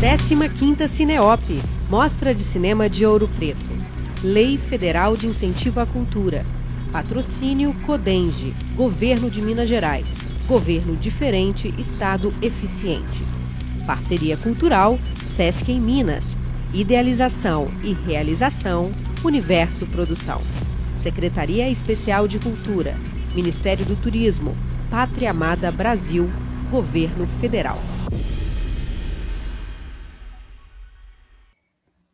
15ª Cineop, Mostra de Cinema de Ouro Preto. Lei Federal de Incentivo à Cultura. Patrocínio Codenge, Governo de Minas Gerais. Governo diferente, Estado eficiente. Parceria Cultural, Sesc em Minas. Idealização e realização, Universo Produção. Secretaria Especial de Cultura, Ministério do Turismo, Pátria Amada Brasil, Governo Federal.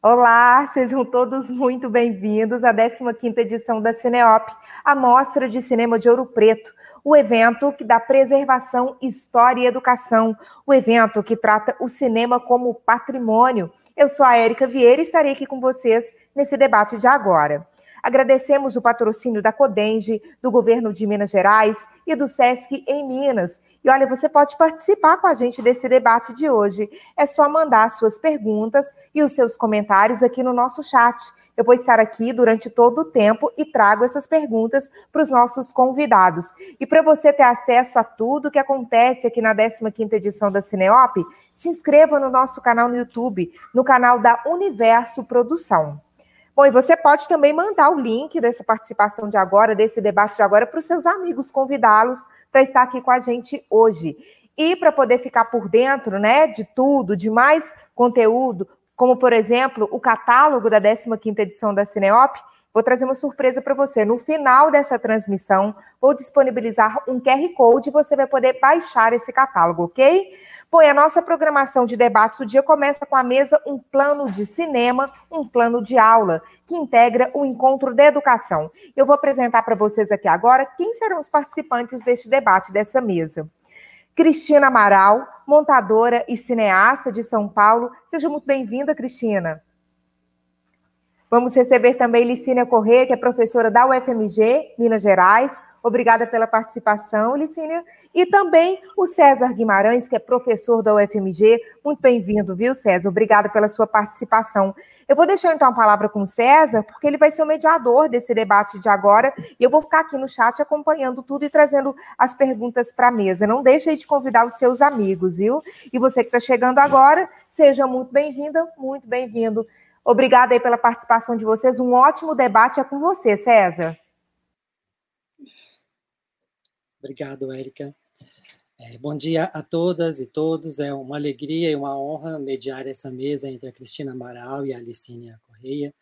Olá, sejam todos muito bem-vindos à 15ª edição da Cineop, a Mostra de Cinema de Ouro Preto, o evento que dá preservação, história e educação, o evento que trata o cinema como patrimônio. Eu sou a Érica Vieira e estarei aqui com vocês nesse debate de agora. Agradecemos o patrocínio da Codenge, do governo de Minas Gerais e do SESC em Minas. E olha, você pode participar com a gente desse debate de hoje. É só mandar suas perguntas e os seus comentários aqui no nosso chat. Eu vou estar aqui durante todo o tempo e trago essas perguntas para os nossos convidados. E para você ter acesso a tudo que acontece aqui na 15ª edição da Cineop, se inscreva no nosso canal no YouTube, no canal da Universo Produção. Bom, e você pode também mandar o link dessa participação de agora, desse debate de agora, para os seus amigos, convidá-los para estar aqui com a gente hoje. E para poder ficar por dentro né, de tudo, de mais conteúdo, como, por exemplo, o catálogo da 15ª edição da Cineop, vou trazer uma surpresa para você. No final dessa transmissão, vou disponibilizar um QR Code e você vai poder baixar esse catálogo, ok? Bom, e a nossa programação de debates do dia começa com a mesa Um Plano de Cinema, um Plano de Aula, que integra o Encontro da Educação. Eu vou apresentar para vocês aqui agora quem serão os participantes deste debate, dessa mesa. Cristina Amaral, montadora e cineasta de São Paulo. Seja muito bem-vinda, Cristina. Vamos receber também Licínia Corrêa, que é professora da UFMG, Minas Gerais. Obrigada pela participação, Licínia. E também o César Guimarães, que é professor da UFMG. Muito bem-vindo, viu, César? Obrigada pela sua participação. Eu vou deixar então a palavra com o César, porque ele vai ser o mediador desse debate de agora, e eu vou ficar aqui no chat acompanhando tudo e trazendo as perguntas para a mesa. Não deixe de convidar os seus amigos, viu? E você que está chegando agora, seja muito bem-vinda, muito bem-vindo. Obrigada aí pela participação de vocês. Um ótimo debate é com você, César. Obrigado, Érica. É, bom dia a todas e todos. É uma alegria e uma honra mediar essa mesa entre a Cristina Amaral e a Alicínia Correia.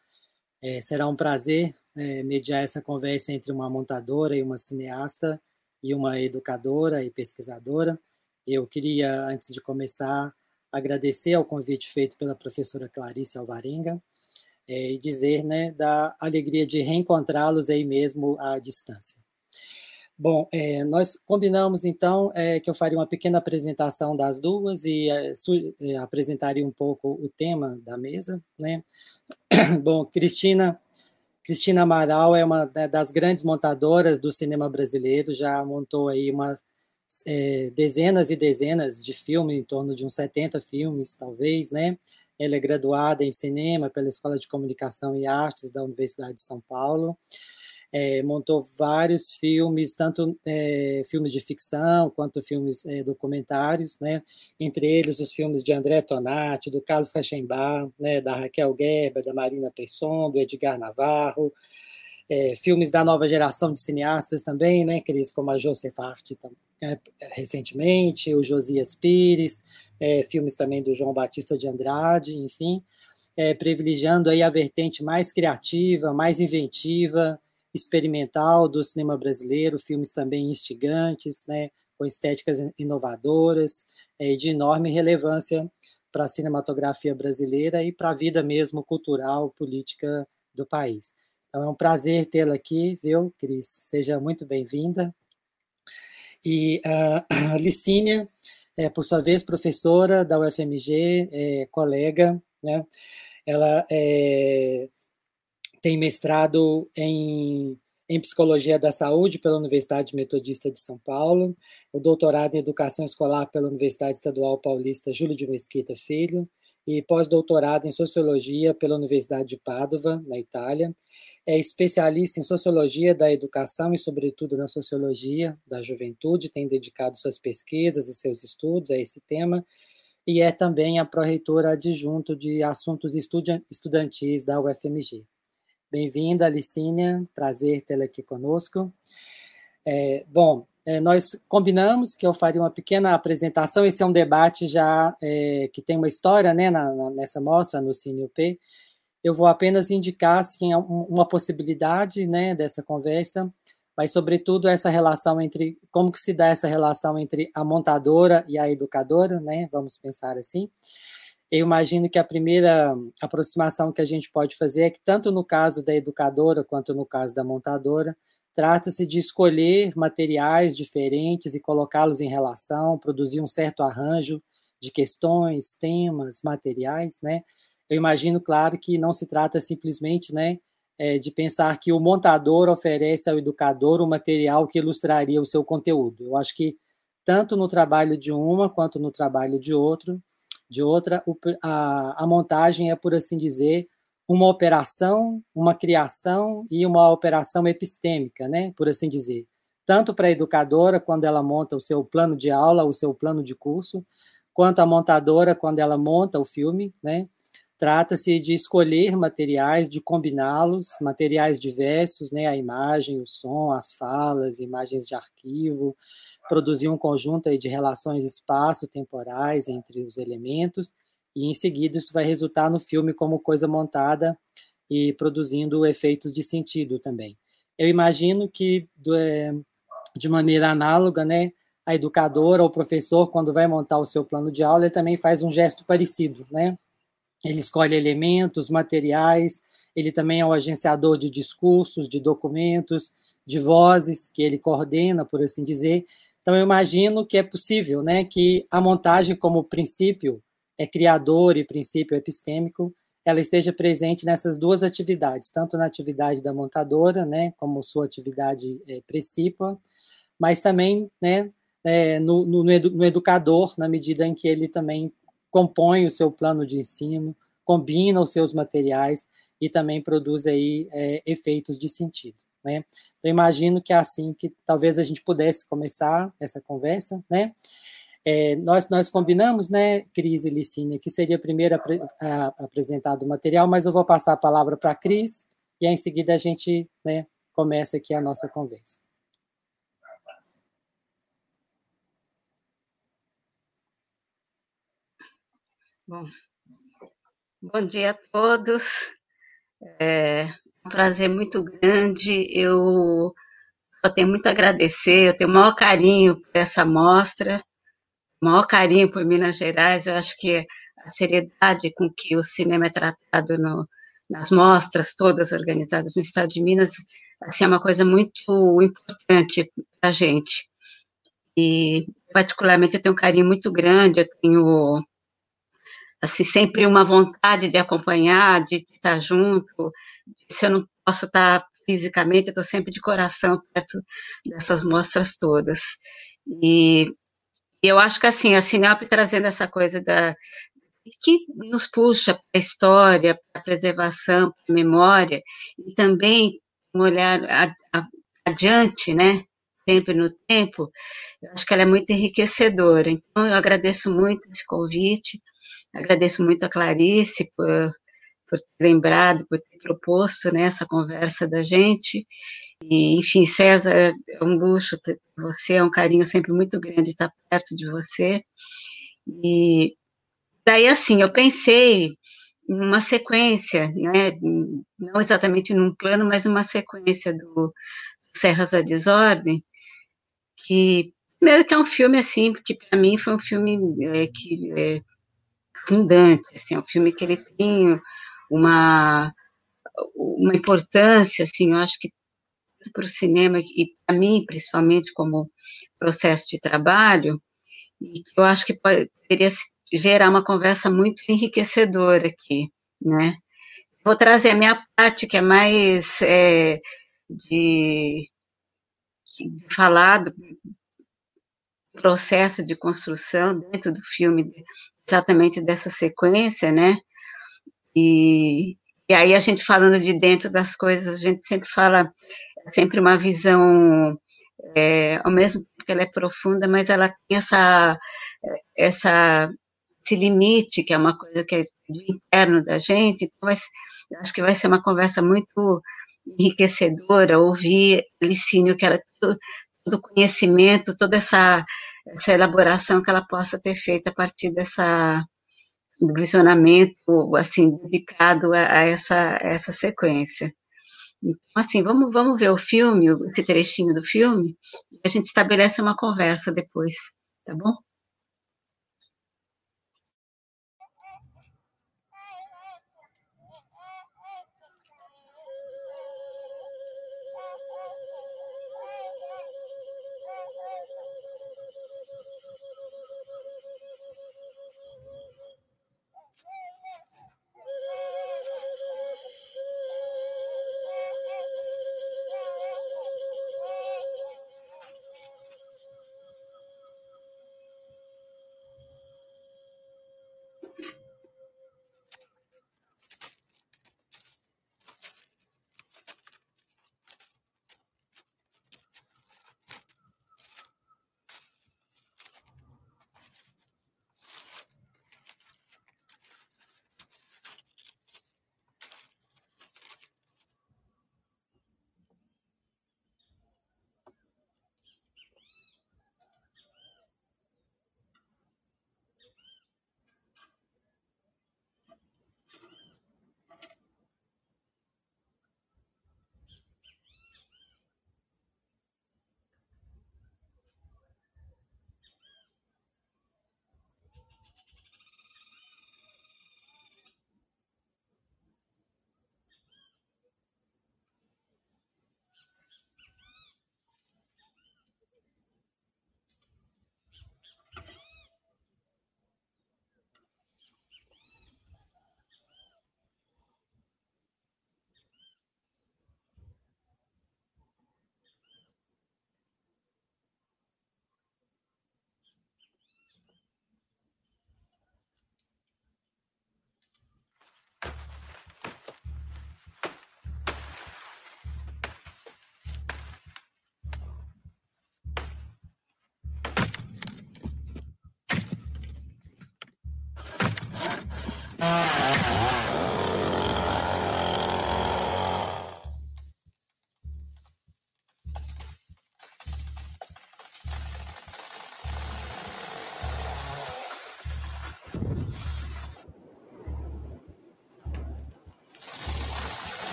É, será um prazer é, mediar essa conversa entre uma montadora e uma cineasta e uma educadora e pesquisadora. Eu queria, antes de começar, agradecer ao convite feito pela professora Clarice Alvarenga é, e dizer né, da alegria de reencontrá-los aí mesmo à distância. Bom, é, nós combinamos então é, que eu faria uma pequena apresentação das duas e é, apresentaria um pouco o tema da mesa, né? Bom, Cristina, Cristina Amaral é uma né, das grandes montadoras do cinema brasileiro, já montou aí uma dezenas e dezenas de filmes, em torno de uns 70 filmes, talvez, né? Ela é graduada em cinema pela Escola de Comunicação e Artes da Universidade de São Paulo é, montou vários filmes, tanto é, filmes de ficção quanto filmes é, documentários, né? entre eles os filmes de André Tonati, do Carlos Rachenbach, né? da Raquel Gerber, da Marina Persson, do Edgar Navarro, é, filmes da nova geração de cineastas também, né, Cris, como a Josefarte é, recentemente, o Josias Pires, é, filmes também do João Batista de Andrade, enfim, privilegiando aí a vertente mais criativa, mais inventiva, experimental do cinema brasileiro, filmes também instigantes, né, com estéticas inovadoras é, de enorme relevância para a cinematografia brasileira e para a vida mesmo cultural, política do país. Então é um prazer tê-la aqui, viu, Cris? Seja muito bem-vinda. E uh, a Licínia, é, por sua vez, professora da UFMG, é, colega, né? Ela é, tem mestrado em, em Psicologia da Saúde pela Universidade Metodista de São Paulo, o doutorado em Educação Escolar pela Universidade Estadual Paulista Júlio de Mesquita Filho, e pós-doutorado em Sociologia pela Universidade de Padova, na Itália. É especialista em Sociologia da Educação e, sobretudo, na Sociologia da Juventude, tem dedicado suas pesquisas e seus estudos a esse tema, e é também a pró-reitora adjunto de assuntos estudantis da UFMG. Bem-vinda, Alicínia, prazer tê-la aqui conosco. É, bom, é, nós combinamos que eu faria uma pequena apresentação, esse é um debate já é, que tem uma história né, na, na, nessa mostra, no CineUP, eu vou apenas indicar assim, uma possibilidade né, dessa conversa, mas sobretudo essa relação entre como que se dá essa relação entre a montadora e a educadora, né? Vamos pensar assim. Eu imagino que a primeira aproximação que a gente pode fazer é que tanto no caso da educadora quanto no caso da montadora, trata-se de escolher materiais diferentes e colocá-los em relação, produzir um certo arranjo de questões, temas, materiais, né? Eu imagino, claro, que não se trata simplesmente, né, é, de pensar que o montador oferece ao educador o material que ilustraria o seu conteúdo. Eu acho que tanto no trabalho de uma quanto no trabalho de outro, de outra, a, a montagem é, por assim dizer, uma operação, uma criação e uma operação epistêmica, né, por assim dizer. Tanto para a educadora, quando ela monta o seu plano de aula, o seu plano de curso, quanto a montadora, quando ela monta o filme, né, Trata-se de escolher materiais, de combiná-los, materiais diversos, né, a imagem, o som, as falas, imagens de arquivo, produzir um conjunto aí de relações espaço-temporais entre os elementos, e em seguida isso vai resultar no filme como coisa montada e produzindo efeitos de sentido também. Eu imagino que, é, de maneira análoga, né, a educadora ou o professor, quando vai montar o seu plano de aula, ele também faz um gesto parecido, né? ele escolhe elementos, materiais, ele também é o agenciador de discursos, de documentos, de vozes que ele coordena, por assim dizer. Então, eu imagino que é possível né, que a montagem, como princípio é criador e princípio epistêmico, ela esteja presente nessas duas atividades, tanto na atividade da montadora, né, como sua atividade é, precípua, mas também né, é, no, no, no, educador, na medida em que ele também compõe o seu plano de ensino, combina os seus materiais e também produz aí é, efeitos de sentido. Né? Eu imagino que é assim que talvez a gente pudesse começar essa conversa, né? É, nós, nós combinamos, né, Cris e Licínia, que seria primeiro apre, a, apresentado o material, mas eu vou passar a palavra para a Cris e aí, em seguida a gente né, começa aqui a nossa conversa. Bom, bom dia a todos. É um prazer muito grande. Eu, eu tenho muito a agradecer, eu tenho o maior carinho por essa mostra, o maior carinho por Minas Gerais. Eu acho que a seriedade com que o cinema é tratado no, nas mostras todas organizadas no estado de Minas assim, é uma coisa muito importante para a gente. E, particularmente, eu tenho um carinho muito grande, eu tenho assim, sempre uma vontade de acompanhar, de estar junto. Se eu não posso estar fisicamente, eu estou sempre de coração perto dessas mostras todas. E eu acho que assim, a Sinop trazendo essa coisa da que nos puxa para a história, para a preservação, para a memória, e também um olhar adiante, né? Sempre no tempo, eu acho que ela é muito enriquecedora. Então, eu agradeço muito esse convite, Agradeço muito a Clarice por, por ter lembrado, por ter proposto né, essa conversa da gente. E, enfim, César, é um luxo ter você, é um carinho sempre muito grande estar perto de você. E daí, assim, eu pensei numa sequência, né, não exatamente num plano, mas numa sequência do Serras da Desordem, que, primeiro que é um filme, assim, que para mim foi um filme é, que é, fundante, assim, é um filme que ele tem uma, uma importância, assim, eu acho que para o cinema e para mim, principalmente como processo de trabalho, e eu acho que poderia gerar uma conversa muito enriquecedora aqui, né? Vou trazer a minha parte, que é mais é, de, de falar do processo de construção dentro do filme exatamente dessa sequência, né? E, e aí a gente falando de dentro das coisas, a gente sempre fala, sempre uma visão, é, ao mesmo tempo que ela é profunda, mas ela tem essa, essa esse limite, que é uma coisa que é do interno da gente. Então, vai, acho que vai ser uma conversa muito enriquecedora ouvir Licínio, que ela todo, todo conhecimento, toda essa, essa elaboração que ela possa ter feito a partir dessa do visionamento assim dedicado a, a essa essa sequência. Então, assim, vamos, vamos ver o filme, esse trechinho do filme, e a gente estabelece uma conversa depois, tá bom?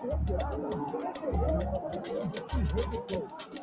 Thank you.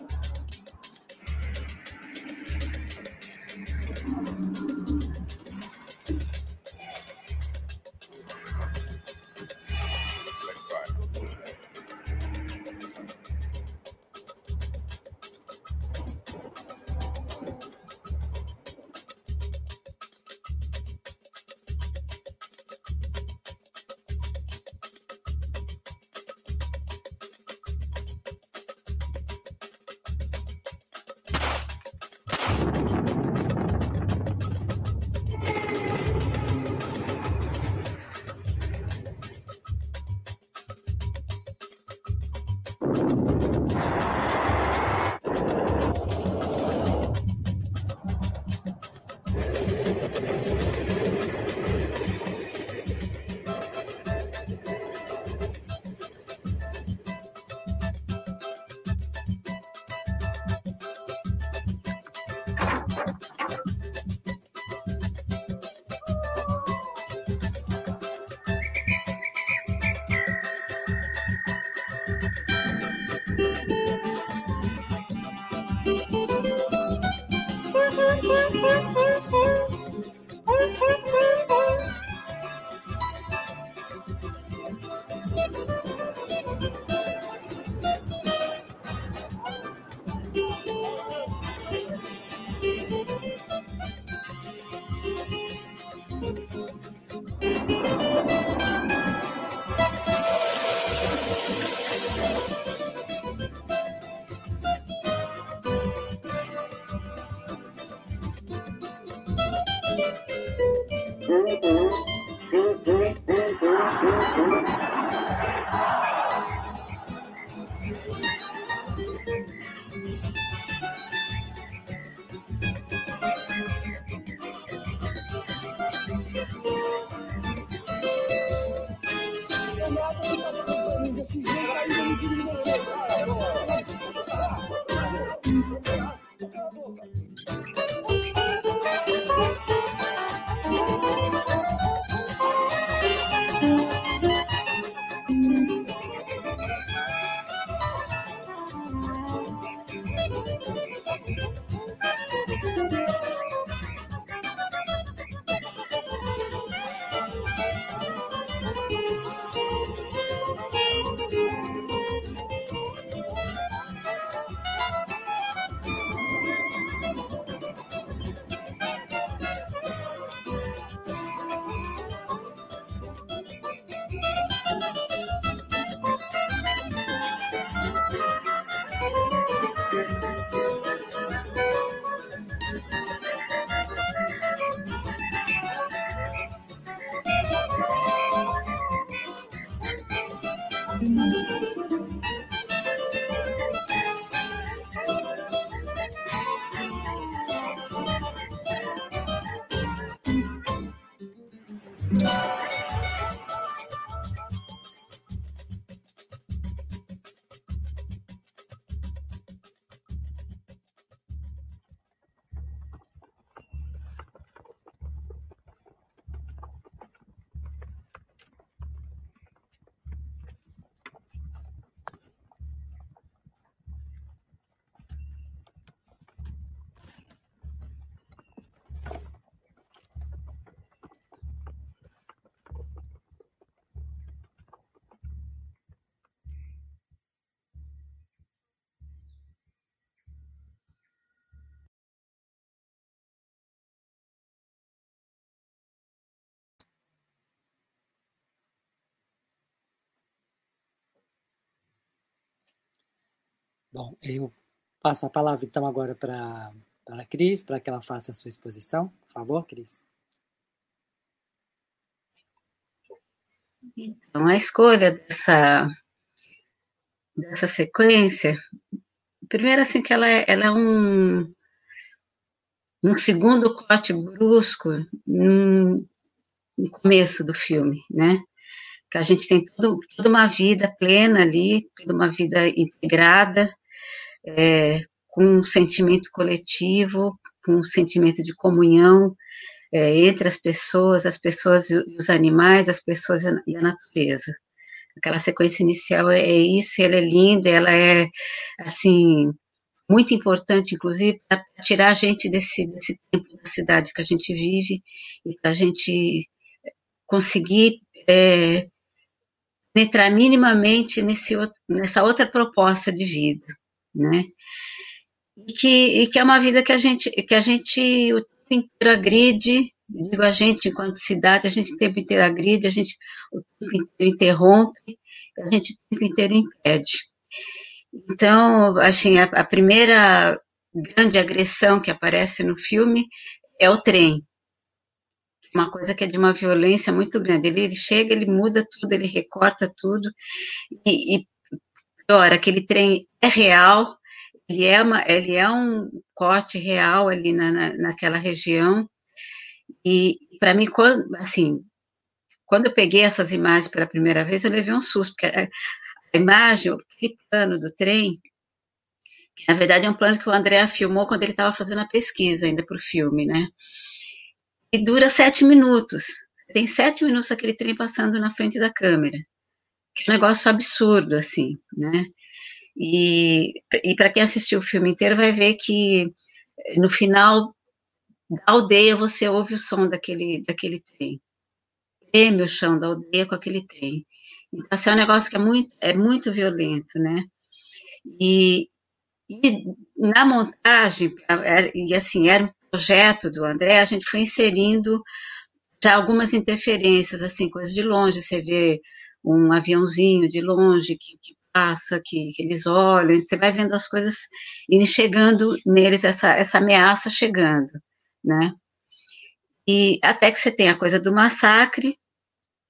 Bom, eu passo a palavra então agora para a Cris, para que ela faça a sua exposição. Por favor, Cris. Então, a escolha dessa, dessa sequência, primeiro assim que ela é, ela é um, um segundo corte brusco no, começo do filme, né? Que a gente tem todo, toda uma vida plena ali, toda uma vida integrada, é, com um sentimento coletivo, com um sentimento de comunhão é, entre as pessoas, as pessoas e os animais, as pessoas e a natureza. Aquela sequência inicial é, é isso, ela é linda, ela é, assim, muito importante, inclusive, para tirar a gente desse, desse tempo da cidade que a gente vive e para a gente conseguir é, penetrar minimamente nesse, nessa outra proposta de vida né? E que, e que é uma vida que a gente, que a gente o tempo inteiro agride, digo a gente enquanto cidade, a gente o tempo inteiro agride, a gente o tempo inteiro interrompe, a gente o tempo inteiro impede. Então, assim, a, a primeira grande agressão que aparece no filme é o trem, uma coisa que é de uma violência muito grande. Ele, ele chega, ele muda tudo, ele recorta tudo, e, e pior, aquele trem é real, ele é, uma, ele é um corte real ali na, na naquela região, e para mim, quando, assim, quando eu peguei essas imagens pela primeira vez, eu levei um susto, porque a, imagem, aquele plano do trem, na verdade é um plano que o André filmou quando ele estava fazendo a pesquisa ainda para o filme, né? E dura sete minutos. Tem sete minutos aquele trem passando na frente da câmera. É um negócio absurdo, assim, né? E, e para quem assistiu o filme inteiro vai ver que no final da aldeia você ouve o som daquele, daquele trem. Treme o chão da aldeia com aquele trem. Então, assim, é um negócio que é muito, é muito violento, né? E, e na montagem, e assim, era um projeto do André, a gente foi inserindo já algumas interferências, assim, coisas de longe, você vê um aviãozinho de longe que, que passa, que, que, eles olham, você vai vendo as coisas e chegando neles, essa, essa ameaça chegando, né? E até que você tem a coisa do massacre,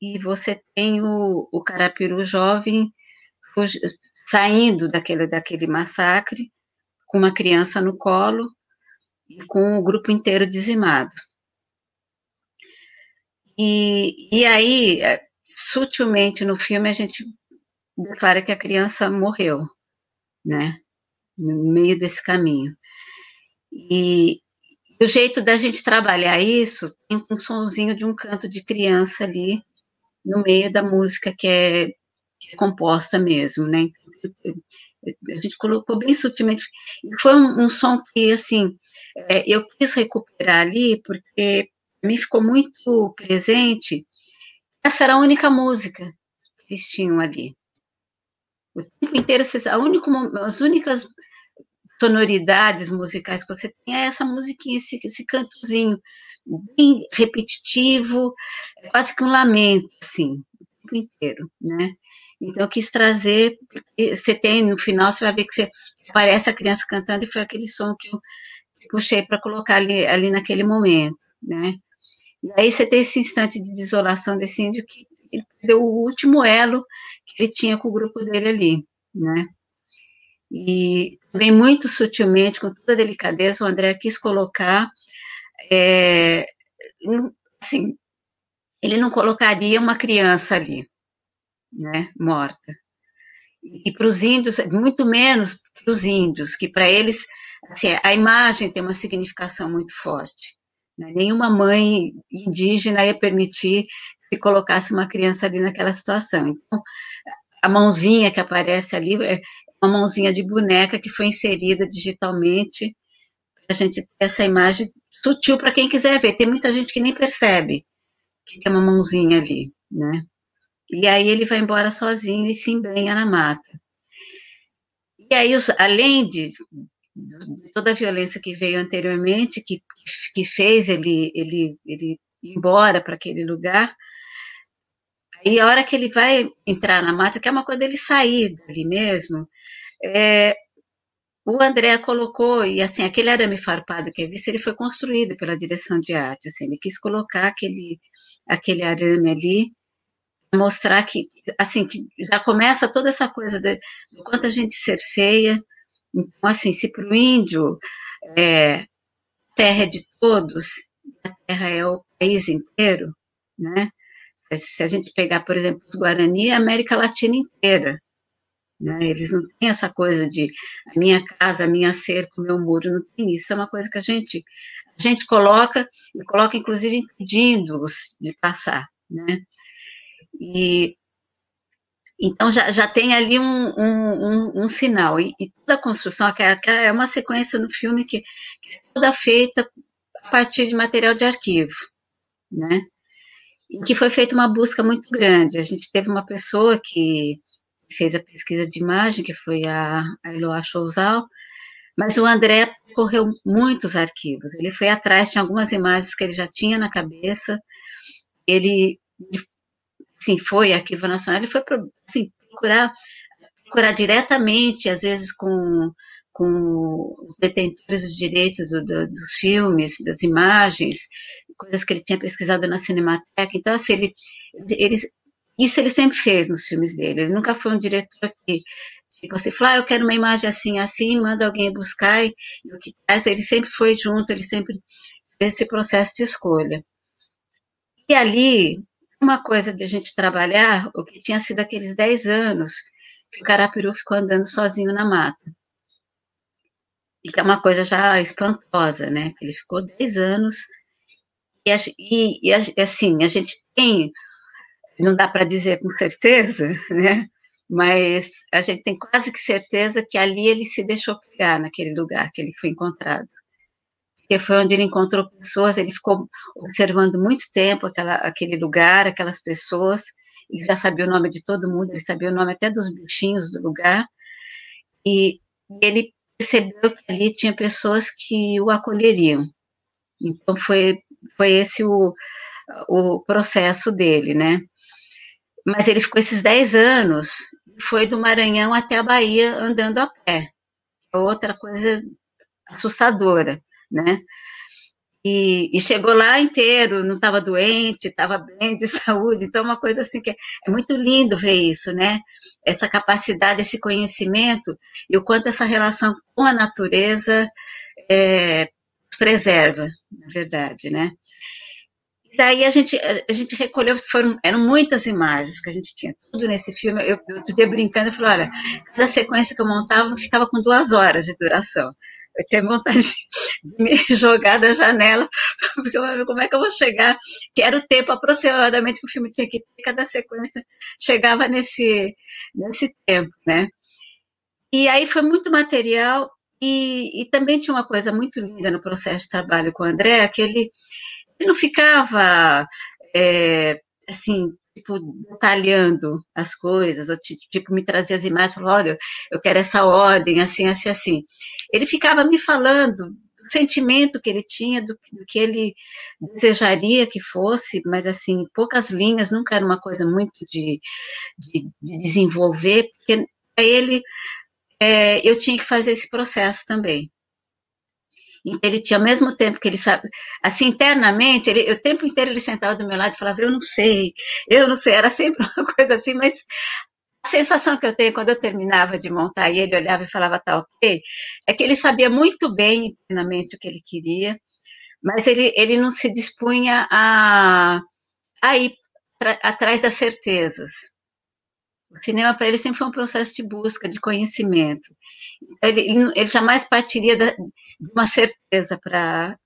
e você tem o, o Carapiru jovem saindo daquele, daquele massacre, com uma criança no colo e com o grupo inteiro dizimado. E, e aí, é, sutilmente no filme, a gente declara que a criança morreu, né? No meio desse caminho. E, o jeito da gente trabalhar isso tem um sonzinho de um canto de criança ali no meio da música que é, que é composta mesmo, né? A gente colocou bem sutilmente. Foi um, um som que, assim, é, eu quis recuperar ali, porque me ficou muito presente. Essa era a única música que eles tinham ali. O tempo inteiro, a único, as únicas sonoridades musicais que você tem é essa musiquinha, esse, esse cantozinho bem repetitivo, é quase que um lamento, assim, o tempo inteiro, né? Então, eu quis trazer, você tem, no final, você vai ver que você, parece a criança cantando, e foi aquele som que eu puxei para colocar ali, ali naquele momento, né? E aí você tem esse instante de desolação desse índio que deu o último elo que ele tinha com o grupo dele ali, né? E também muito sutilmente, com toda delicadeza, o André quis colocar, é, assim, ele não colocaria uma criança ali, né, morta. E para os índios, muito menos para os índios, que para eles, assim, a imagem tem uma significação muito forte. Né? Nenhuma mãe indígena ia permitir que colocasse uma criança ali naquela situação. Então, a mãozinha que aparece ali é uma mãozinha de boneca que foi inserida digitalmente para a gente ter essa imagem sutil para quem quiser ver. Tem muita gente que nem percebe que tem uma mãozinha ali, né? E aí ele vai embora sozinho e se embrenha na mata. E aí, os, além de, toda a violência que veio anteriormente, que, que fez ele, ele, ele ir embora para aquele lugar, aí a hora que ele vai entrar na mata, que é uma coisa dele sair dali mesmo, é, o André colocou, e assim, aquele arame farpado que é visto, ele foi construído pela direção de arte, assim, ele quis colocar aquele, aquele arame ali, mostrar que, assim, que já começa toda essa coisa de, do quanto a gente cerceia, então, assim, se para o índio é, terra é de todos, a terra é o país inteiro, né, se a gente pegar, por exemplo, os Guarani, a América Latina inteira, né? Eles não têm essa coisa de a minha casa, a minha cerca, o meu muro, não tem isso. É uma coisa que a gente, a gente coloca, e coloca inclusive impedindo-os de passar. Né? E então já, já tem ali um, um, um, um sinal. E, e, toda a construção, é, é uma sequência no filme que, é toda feita a partir de material de arquivo, né? E que foi feita uma busca muito grande. A gente teve uma pessoa que fez a pesquisa de imagem, que foi a, a Eloá Chouzal, mas o André correu muitos arquivos, ele foi atrás de algumas imagens que ele já tinha na cabeça, ele, assim, foi Arquivo Nacional, ele foi assim, procurar, procurar diretamente, às vezes com, com detentores dos direitos do, do, dos filmes, das imagens, coisas que ele tinha pesquisado na Cinemateca, então, assim, ele, ele isso ele sempre fez nos filmes dele. Ele nunca foi um diretor que, você fala, ah, eu quero uma imagem assim, assim, manda alguém buscar e, e o que faz. Ele sempre foi junto, ele sempre fez esse processo de escolha. E ali, uma coisa de a gente trabalhar, o que tinha sido aqueles 10 anos que o Carapiru ficou andando sozinho na mata. E que é uma coisa já espantosa, né? Ele ficou 10 anos e, e, e assim, a gente tem não dá para dizer com certeza, né? Mas a gente tem quase que certeza que ali ele se deixou pegar naquele lugar que ele foi encontrado. Porque foi onde ele encontrou pessoas, ele ficou observando muito tempo aquela, aquele lugar, aquelas pessoas, ele já sabia o nome de todo mundo, ele sabia o nome até dos bichinhos do lugar, e ele percebeu que ali tinha pessoas que o acolheriam. Então foi, foi esse o, o processo dele, né? mas ele ficou esses 10 anos, foi do Maranhão até a Bahia andando a pé. É outra coisa assustadora, né? E, e, chegou lá inteiro, não estava doente, estava bem de saúde, então é uma coisa assim que é, é, muito lindo ver isso, né? Essa capacidade, esse conhecimento e o quanto essa relação com a natureza é, preserva, na verdade, né? daí a gente, a gente recolheu, foram, eram muitas imagens que a gente tinha, tudo nesse filme. Eu, eu brincando, eu falei, olha, cada sequência que eu montava ficava com duas horas de duração. Eu tinha vontade de me jogar da janela, porque eu, como é que eu vou chegar? Que era o tempo aproximadamente que o filme tinha que ter, cada sequência chegava nesse, nesse tempo, né? E aí foi muito material, e, e também tinha uma coisa muito linda no processo de trabalho com o André, que ele, ele não ficava, é, assim, tipo, detalhando as coisas, ou tipo, me trazia as imagens, falou, olha, eu quero essa ordem, assim, assim, assim. Ele ficava me falando do sentimento que ele tinha, do, do que ele desejaria que fosse, mas, assim, poucas linhas, nunca era uma coisa muito de, de, de desenvolver, porque para ele, é, eu tinha que fazer esse processo também. Ele tinha, ao mesmo tempo que ele sabe, assim, internamente, ele, o tempo inteiro ele sentava do meu lado e falava, eu não sei, eu não sei, era sempre uma coisa assim, mas a sensação que eu tenho quando eu terminava de montar e ele olhava e falava, tá ok, é que ele sabia muito bem internamente o que ele queria, mas ele, ele não se dispunha a, a ir atrás das certezas. O cinema para ele sempre foi um processo de busca, de conhecimento. Então, ele, ele jamais partiria de uma certeza para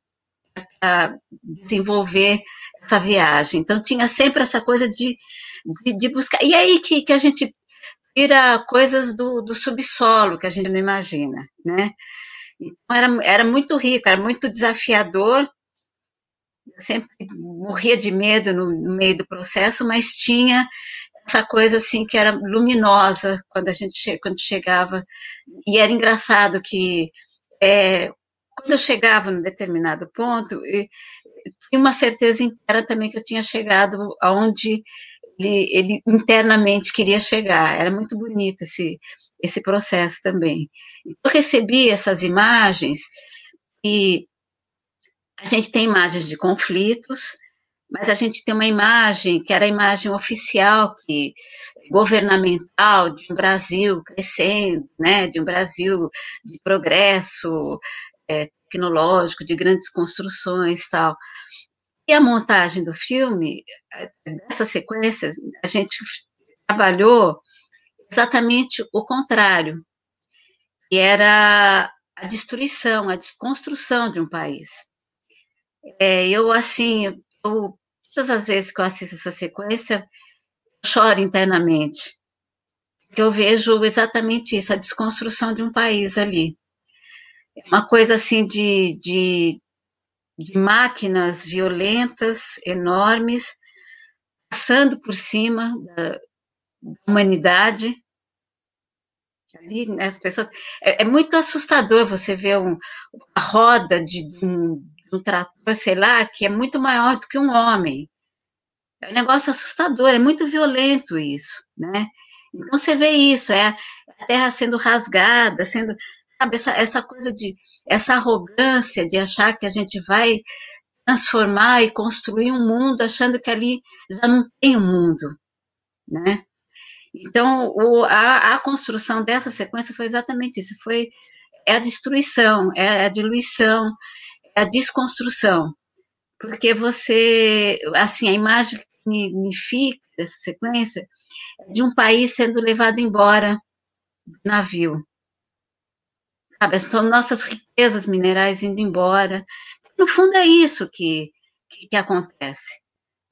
desenvolver essa viagem. Então tinha sempre essa coisa de, de, de buscar. E aí que, que a gente tira coisas do, do subsolo que a gente não imagina, né? Então era, era muito rico, era muito desafiador. Eu sempre morria de medo no, no meio do processo, mas tinha essa coisa assim que era luminosa quando a gente quando chegava. E era engraçado que é, quando eu chegava num determinado ponto eu, tinha uma certeza interna também que eu tinha chegado aonde ele, ele internamente queria chegar. Era muito bonito esse esse processo também. Eu recebi essas imagens e a gente tem imagens de conflitos mas a gente tem uma imagem que era a imagem oficial, que, governamental de um Brasil crescendo, né, de um Brasil de progresso é, tecnológico, de grandes construções tal. E a montagem do filme, dessa sequência, a gente trabalhou exatamente o contrário, que era a destruição, a desconstrução de um país. É, eu, assim, eu Todas as vezes que eu assisto essa sequência, eu choro internamente. Porque eu vejo exatamente isso, a desconstrução de um país ali. É uma coisa assim de, de, de máquinas violentas, enormes, passando por cima da, da humanidade, ali, né, as pessoas. É, é, muito assustador você ver um, a roda de, de, um, um trator, sei lá, que é muito maior do que um homem. É um negócio assustador, é muito violento isso, né? Então você vê isso, é a terra sendo rasgada, sendo, sabe, essa, essa coisa de, essa arrogância de achar que a gente vai transformar e construir um mundo achando que ali já não tem um mundo, né? Então, o, a, a construção dessa sequência foi exatamente isso, foi é a destruição, é a diluição, a desconstrução, porque você, assim, a imagem que me, me fica dessa sequência é de um país sendo levado embora do navio. Sabe, são nossas riquezas minerais indo embora. No fundo é isso que, que, que acontece.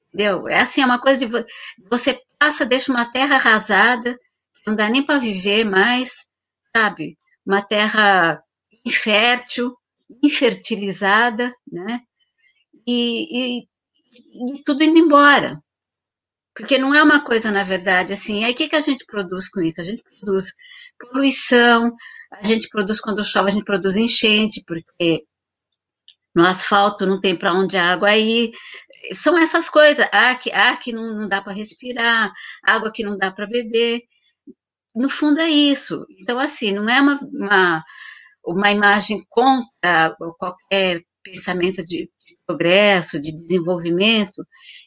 Entendeu? É assim, é uma coisa de você passa, deixa uma terra arrasada, não dá nem para viver mais, sabe? Uma terra infértil, infertilizada, né? E, e, e, tudo indo embora. Porque não é uma coisa, na verdade, assim, aí o que, que a gente produz com isso? A gente produz poluição, a gente produz, quando chove, a gente produz enchente, porque no asfalto não tem para onde a água ir. São essas coisas, ar que, ar que não, não dá para respirar, água que não dá para beber. No fundo é isso. Então, assim, não é uma, uma, uma imagem contra qualquer pensamento de, progresso, de desenvolvimento,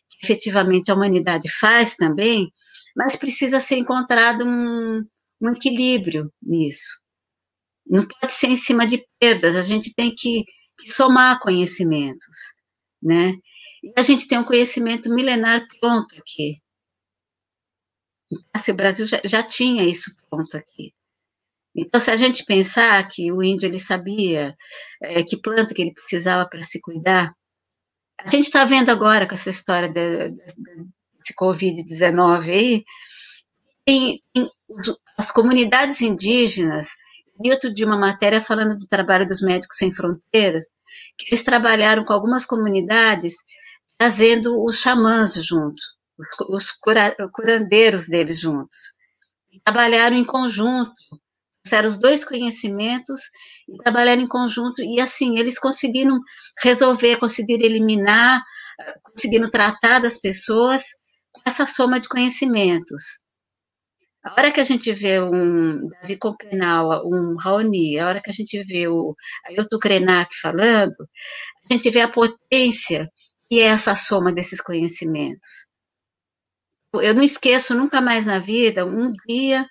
que efetivamente a humanidade faz também, mas precisa ser encontrado um, um equilíbrio nisso. Não pode ser em cima de perdas, a gente tem que somar conhecimentos, né? E a gente tem um conhecimento milenar pronto aqui. Assim, o Brasil já, já tinha isso pronto aqui. Então, se a gente pensar que o índio ele sabia é, que planta que ele precisava para se cuidar, a gente está vendo agora com essa história de, de, desse Covid-19 aí, tem, tem, as comunidades indígenas li outro dia uma matéria falando do trabalho dos Médicos Sem Fronteiras, que eles trabalharam com algumas comunidades, trazendo os xamãs juntos, os curandeiros deles juntos. E trabalharam em conjunto, trouxeram os dois conhecimentos e trabalharam em conjunto, e assim, eles conseguiram resolver, conseguiram eliminar, conseguiram tratar das pessoas essa soma de conhecimentos. A hora que a gente vê um Davi Compenal, um Raoni, a hora que a gente vê o Ailton Krenak falando, a gente vê a potência que é essa soma desses conhecimentos. Eu não esqueço nunca mais na vida um dia,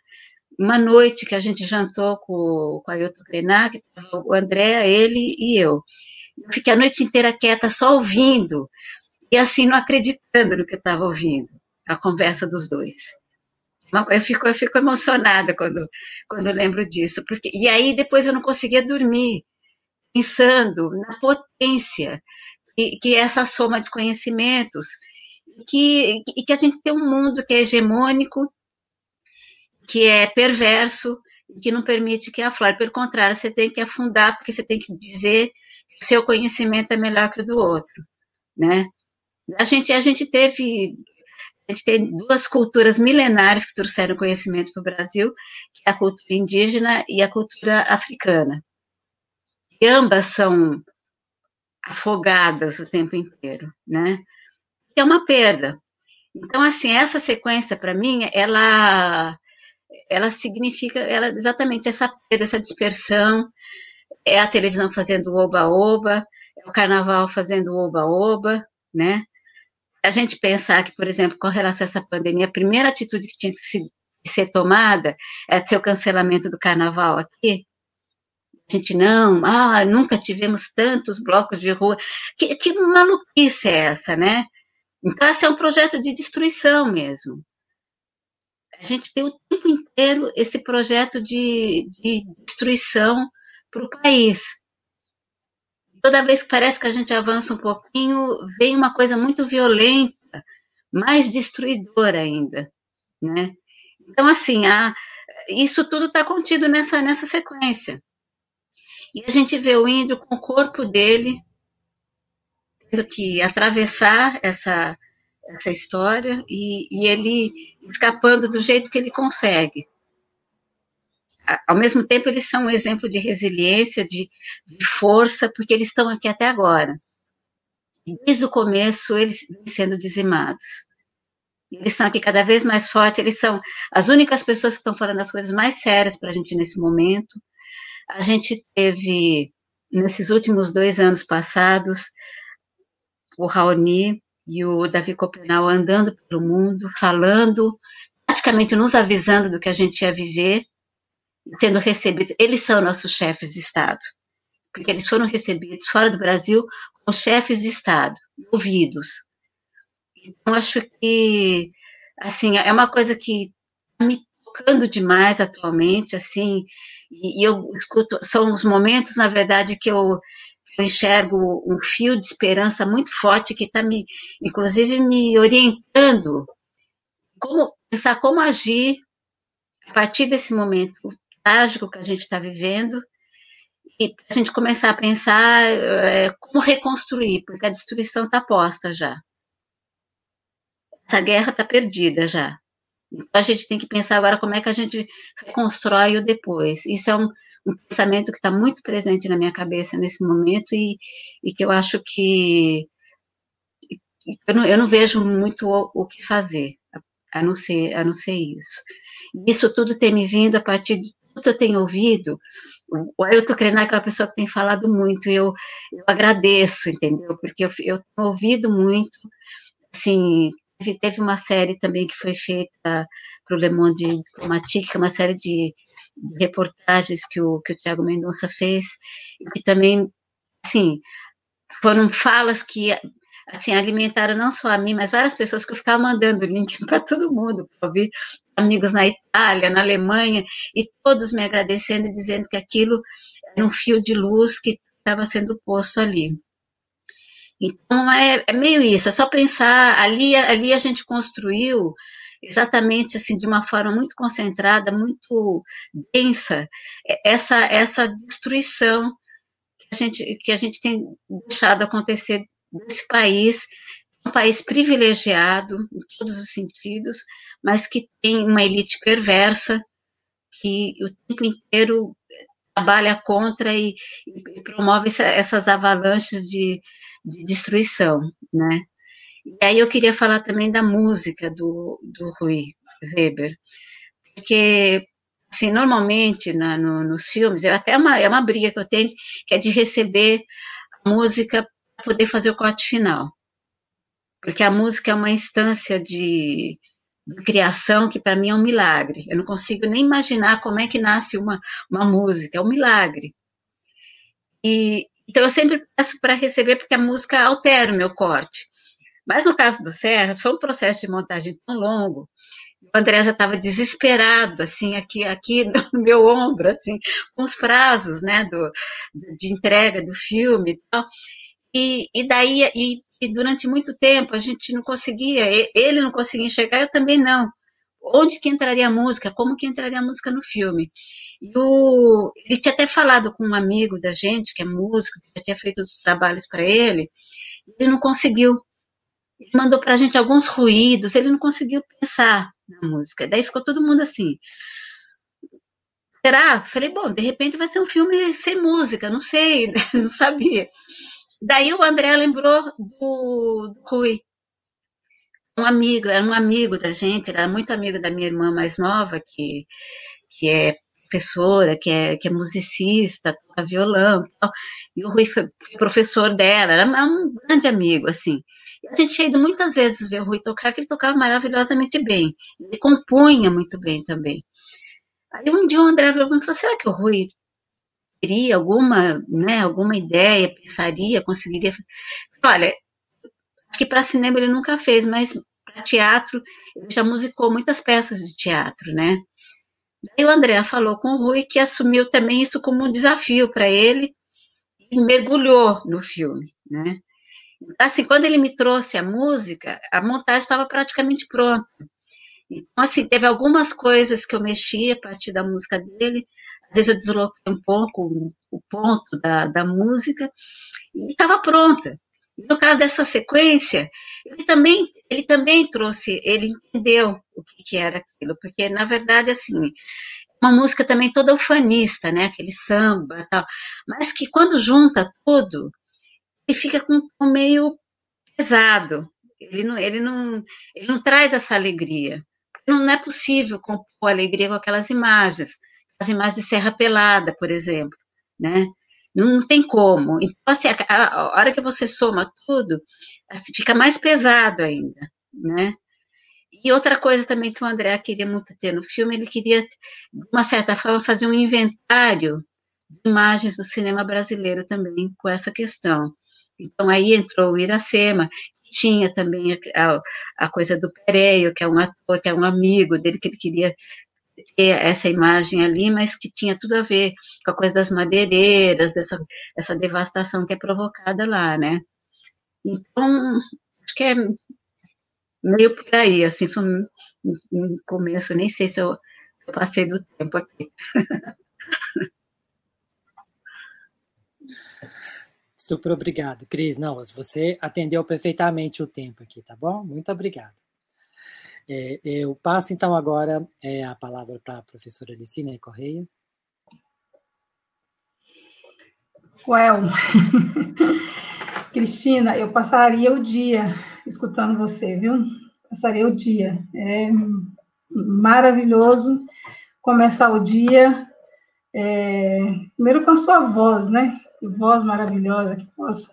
uma noite que a gente jantou com, com Ailton Krenak, o André, ele e eu. Eu fiquei a noite inteira quieta, só ouvindo, e assim, não acreditando no que eu estava ouvindo, a conversa dos dois. Eu fico, eu fico emocionada quando, quando lembro disso, porque e aí depois eu não conseguia dormir, pensando na potência que, que é essa soma de conhecimentos, que, e que a gente tem um mundo que é hegemônico, que é perverso, que não permite que aflore. Pelo contrário, você tem que afundar, porque você tem que dizer que o seu conhecimento é melhor que o do outro, né? A gente, a gente teve a gente tem duas culturas milenares que trouxeram conhecimento para o Brasil, que é a cultura indígena e a cultura africana. E ambas são afogadas o tempo inteiro, né? É uma perda. Então, assim, essa sequência, para mim, ela, ela significa ela, exatamente essa perda, essa dispersão, é a televisão fazendo oba-oba, é o carnaval fazendo oba-oba, né? a gente pensar que, por exemplo, com relação a essa pandemia, a primeira atitude que tinha que se, ser tomada é ser o cancelamento do carnaval aqui, a gente não, ah, nunca tivemos tantos blocos de rua. Que, que maluquice é essa, né? Então, esse é um projeto de destruição mesmo. A gente tem o tempo inteiro esse projeto de, de destruição para o país toda vez que parece que a gente avança um pouquinho, vem uma coisa muito violenta, mais destruidora ainda, né? Então, assim, a, isso tudo está contido nessa, nessa sequência. E a gente vê o índio com o corpo dele tendo que atravessar essa, essa história e, e ele escapando do jeito que ele consegue ao mesmo tempo, eles são um exemplo de resiliência, de, de força, porque eles estão aqui até agora. Desde o começo, eles sendo dizimados. Eles estão aqui cada vez mais fortes, eles são as únicas pessoas que estão falando as coisas mais sérias para a gente nesse momento. A gente teve, nesses últimos dois anos passados, o Raoni e o Davi Copenal andando pelo mundo, falando, praticamente nos avisando do que a gente ia viver, sendo recebidos, eles são nossos chefes de Estado, porque eles foram recebidos fora do Brasil como chefes de Estado, ouvidos. Então, acho que, assim, é uma coisa que está me tocando demais atualmente, assim, e, eu escuto, são os momentos, na verdade, que eu enxergo um fio de esperança muito forte que está me, inclusive, me orientando como pensar como agir a partir desse momento trágico que a gente está vivendo e a gente começar a pensar é, como reconstruir, porque a destruição está posta já. Essa guerra está perdida já. Então a gente tem que pensar agora como é que a gente reconstrói o depois. Isso é um, um pensamento que está muito presente na minha cabeça nesse momento e, e que eu acho que eu não, eu não vejo muito o, o, que fazer, a não ser, a não ser isso. Isso tudo tem me vindo a partir de tudo que eu tenho ouvido. O Ailton Krenak é aquela pessoa que tem falado muito, eu, eu agradeço, entendeu? Porque eu, eu tenho ouvido muito, assim, teve, uma série também que foi feita para o Le Monde Diplomatique, que é uma série de, reportagens que o, que o Tiago Mendonça fez, que também, assim, foram falas que assim, alimentaram não só a mim, mas várias pessoas que eu ficava mandando link para todo mundo, para ouvir amigos na Itália, na Alemanha, e todos me agradecendo e dizendo que aquilo era um fio de luz que estava sendo posto ali. Então, é, é, meio isso, é só pensar, ali, ali a gente construiu exatamente assim, de uma forma muito concentrada, muito densa, essa, essa destruição que a gente, que a gente tem deixado acontecer desse país, um país privilegiado em todos os sentidos, mas que tem uma elite perversa que o tempo inteiro trabalha contra e, e promove essas avalanches de, de, destruição, né? E aí eu queria falar também da música do, do Rui Weber, porque assim, normalmente na, no, nos filmes, é até uma, é uma briga que eu tenho, que é de receber a música poder fazer o corte final. Porque a música é uma instância de, de criação que para mim é um milagre. Eu não consigo nem imaginar como é que nasce uma, uma música, é um milagre. E, então eu sempre peço para receber porque a música altera o meu corte. Mas no caso do Serra, foi um processo de montagem tão longo, o André já estava desesperado, assim, aqui, aqui no meu ombro, assim, com os prazos, né, do, de entrega do filme e tal. E, e daí, e, e, durante muito tempo, a gente não conseguia, ele não conseguia enxergar, eu também não. Onde que entraria a música? Como que entraria a música no filme? E o, ele tinha até falado com um amigo da gente, que é músico, que já tinha feito os trabalhos para ele, ele não conseguiu. Ele mandou para a gente alguns ruídos, ele não conseguiu pensar na música. Daí ficou todo mundo assim. Será? Falei, bom, de repente vai ser um filme sem música, não sei, não sabia. Daí o André lembrou do, do Rui, um amigo, era um amigo da gente, era muito amigo da minha irmã mais nova, que, que é professora, que é, que é musicista, toca violão tal. E o Rui foi professor dela, era um grande amigo, assim. A gente tinha ido muitas vezes ver o Rui tocar, que ele tocava maravilhosamente bem. Ele compunha muito bem também. Aí um dia o André falou, será que o Rui teria alguma, né, alguma ideia, pensaria, conseguiria. Olha, acho que para cinema ele nunca fez, mas teatro ele já musicou muitas peças de teatro, né? Daí o André falou com o Rui que assumiu também isso como um desafio para ele e mergulhou no filme, né? Assim, quando ele me trouxe a música, a montagem estava praticamente pronta. Então, assim, teve algumas coisas que eu mexi a partir da música dele, às vezes eu desloquei um pouco o ponto da, da música e estava pronta. No caso dessa sequência, ele também, ele também trouxe, ele entendeu o que, que era aquilo, porque na verdade, assim, uma música também toda ufanista, né, aquele samba tal, mas que quando junta tudo, ele fica com meio pesado, ele não, ele não, ele não traz essa alegria, não é possível compor alegria com aquelas imagens, as imagens de Serra Pelada, por exemplo, né? Não tem como. Então, assim, a, hora que você soma tudo, fica mais pesado ainda, né? E outra coisa também que o André queria muito ter no filme, ele queria, de uma certa forma, fazer um inventário de imagens do cinema brasileiro também com essa questão. Então, aí entrou o Iracema, tinha também a, a, coisa do Pereio, que é um ator, que é um amigo dele, que ele queria essa imagem ali, mas que tinha tudo a ver com a coisa das madeireiras, dessa, dessa devastação que é provocada lá, né? Então, acho que é meio por aí, assim, foi um, começo, nem sei se eu, eu passei do tempo aqui. Super obrigado, Cris. Não, você atendeu perfeitamente o tempo aqui, tá bom? Muito obrigado. É, eu passo então agora é, a palavra para a professora Licina Correia. Well, Cristina, eu passaria o dia escutando você, viu? Passaria o dia. É maravilhoso começar o dia, é, primeiro com a sua voz, né? Que voz maravilhosa, que voz,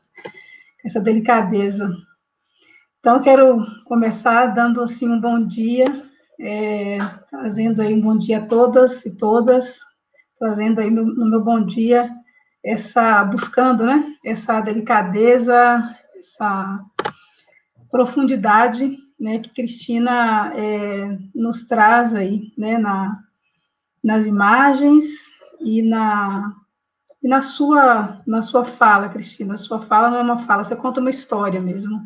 essa delicadeza. Então, quero começar dando assim um bom dia, é, trazendo aí um bom dia a todas e todas, trazendo aí no, meu bom dia essa buscando, né? Essa delicadeza, essa profundidade, né? Que Cristina é, nos traz aí, né? Na, nas imagens e na e na sua na sua fala, Cristina. A sua fala não é uma fala, você conta uma história mesmo.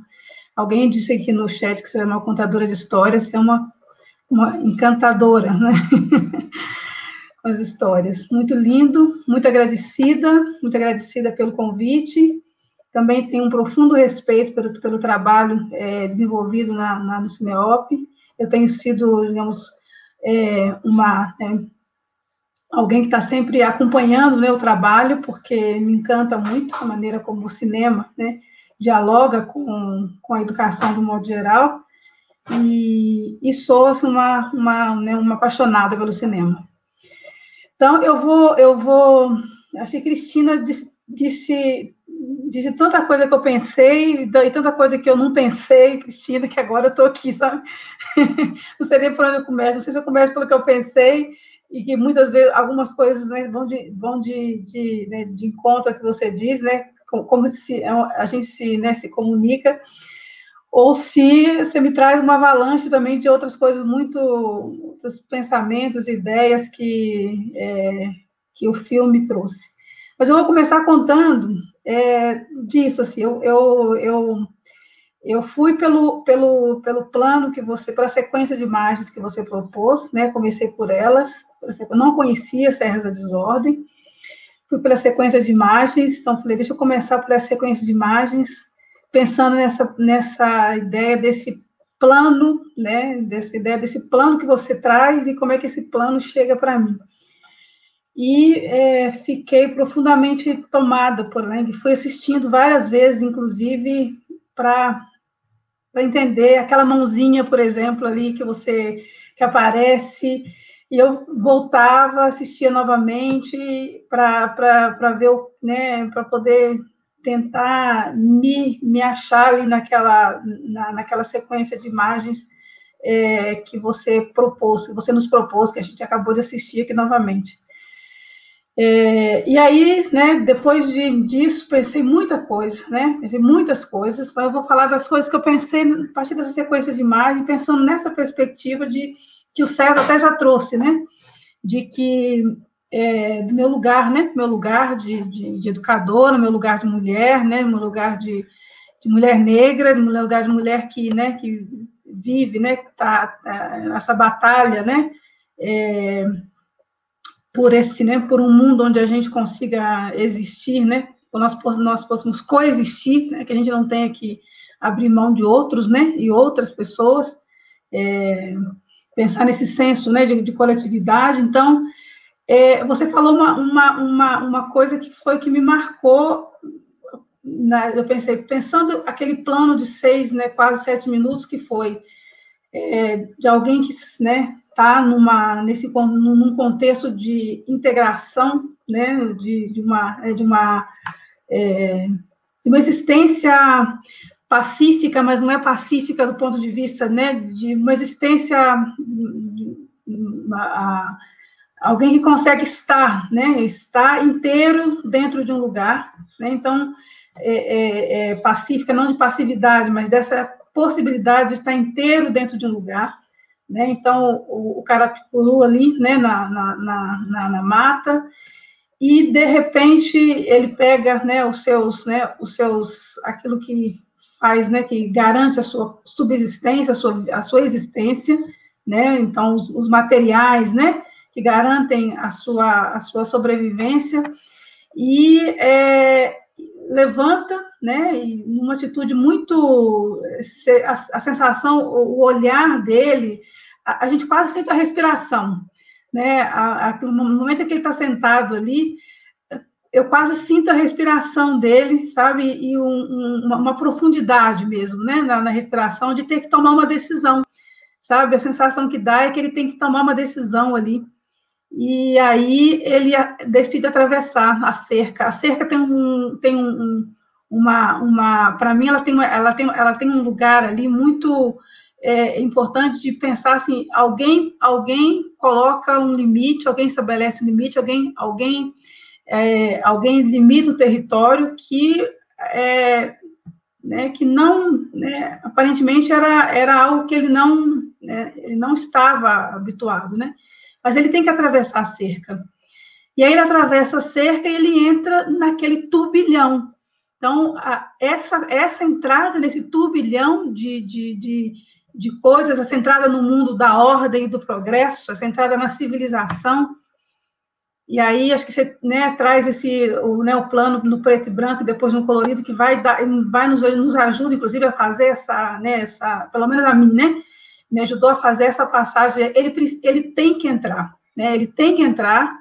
Alguém disse aqui no chat que você é uma contadora de histórias, você é uma, uma encantadora, né? Com as histórias. Muito lindo, muito agradecida, muito agradecida pelo convite. Também tenho um profundo respeito pelo, pelo trabalho é, desenvolvido na, na, no Cineop. Eu tenho sido, digamos, é, uma é, alguém que está sempre acompanhando né, o trabalho, porque me encanta muito a maneira como o cinema né, dialoga com, com a educação do modo geral, e, e sou assim, uma, uma, né, uma apaixonada pelo cinema. Então, eu vou, eu vou, acho que Cristina disse, disse, disse tanta coisa que eu pensei, e tanta coisa que eu não pensei, Cristina, que agora eu estou aqui, sabe? não sei nem por onde eu começo, não sei se eu começo pelo que eu pensei, e que muitas vezes algumas coisas né, vão, de, vão de, de, né, de encontro que você diz, né? Como se, é a gente se, né, se comunica, ou se você me traz uma avalanche também de outras coisas muito, outros pensamentos, ideias que, é, que o filme trouxe. Mas eu vou começar contando é, disso, assim, eu, eu, eu, eu fui pelo, pelo, pelo plano que você, pela sequência de imagens que você propôs, né, comecei por elas, eu não conhecia Serras da Desordem, fui pela sequência de imagens, então falei, deixa eu começar essa sequência de imagens, pensando nessa, nessa ideia desse plano, né, dessa ideia desse plano que você traz e como é que esse plano chega para mim. E é, fiquei profundamente tomada por Lang, fui assistindo várias vezes, inclusive, para entender aquela mãozinha, por exemplo, ali que você que aparece e eu voltava, assistia novamente para ver, né, para poder tentar me, me achar ali naquela, na, naquela sequência de imagens é, que você propôs, que você nos propôs, que a gente acabou de assistir aqui novamente. É, e aí, né, depois de, disso, pensei muita coisa, né, pensei muitas coisas, então eu vou falar das coisas que eu pensei a partir dessa sequência de imagens, pensando nessa perspectiva de que o César até já trouxe, né? De que é, do meu lugar, né? Meu lugar de, de, de, educadora, meu lugar de mulher, né? Meu lugar de, de mulher negra, meu lugar de mulher que, né? Que vive, né? Tá, tá essa batalha, né? É, por esse, né? Por um mundo onde a gente consiga existir, né? Nós, nós possamos coexistir, né? Que a gente não tenha que abrir mão de outros, né? E outras pessoas. É, pensar nesse senso né, de, de coletividade. Então, é, você falou uma, uma, uma, uma, coisa que foi que me marcou. Né, eu pensei, pensando aquele plano de seis, né, quase sete minutos, que foi é, de alguém que né, está numa, nesse, num contexto de integração, né, de, de uma, é, de uma, é, de uma existência pacífica, mas não é pacífica do ponto de vista né, de uma existência, uma, alguém que consegue estar, né, estar inteiro dentro de um lugar, né, então, é, é, é pacífica, não de passividade, mas dessa possibilidade de estar inteiro dentro de um lugar, né, então, o, o Carapicuru ali, né, na, na, na, na, mata, e, de repente, ele pega, né, os seus, né, os seus, aquilo que faz, né, que garante a sua subsistência, a sua, a sua existência, né, então os, os materiais, né, que garantem a sua, a sua sobrevivência, e é, levanta, né, e numa atitude muito, a, a sensação, o olhar dele, a, a, gente quase sente a respiração, né, a, no momento em que ele está sentado ali, eu quase sinto a respiração dele, sabe, e um, um, uma, uma, profundidade mesmo, né, na, na, respiração, de ter que tomar uma decisão, sabe, a sensação que dá é que ele tem que tomar uma decisão ali, e aí ele decide atravessar a cerca, a cerca tem um, tem um, uma, uma para mim ela tem, ela, tem, ela tem um lugar ali muito é, importante de pensar assim, alguém, alguém coloca um limite, alguém estabelece um limite, alguém, alguém é, alguém limita o território que, é, né, que não, né, aparentemente era, era algo que ele não, né, ele não estava habituado, né? Mas ele tem que atravessar a cerca. E aí ele atravessa a cerca e ele entra naquele turbilhão. Então, a, essa, essa entrada nesse turbilhão de, de, de, de coisas, essa entrada no mundo da ordem e do progresso, essa entrada na civilização, e aí acho que você né, traz esse o, né, o plano no preto e branco, depois no colorido, que vai, dar, vai nos, nos ajuda, inclusive, a fazer essa, né, essa, pelo menos a mim, né, me ajudou a fazer essa passagem. Ele, ele tem que entrar, né, ele tem que entrar,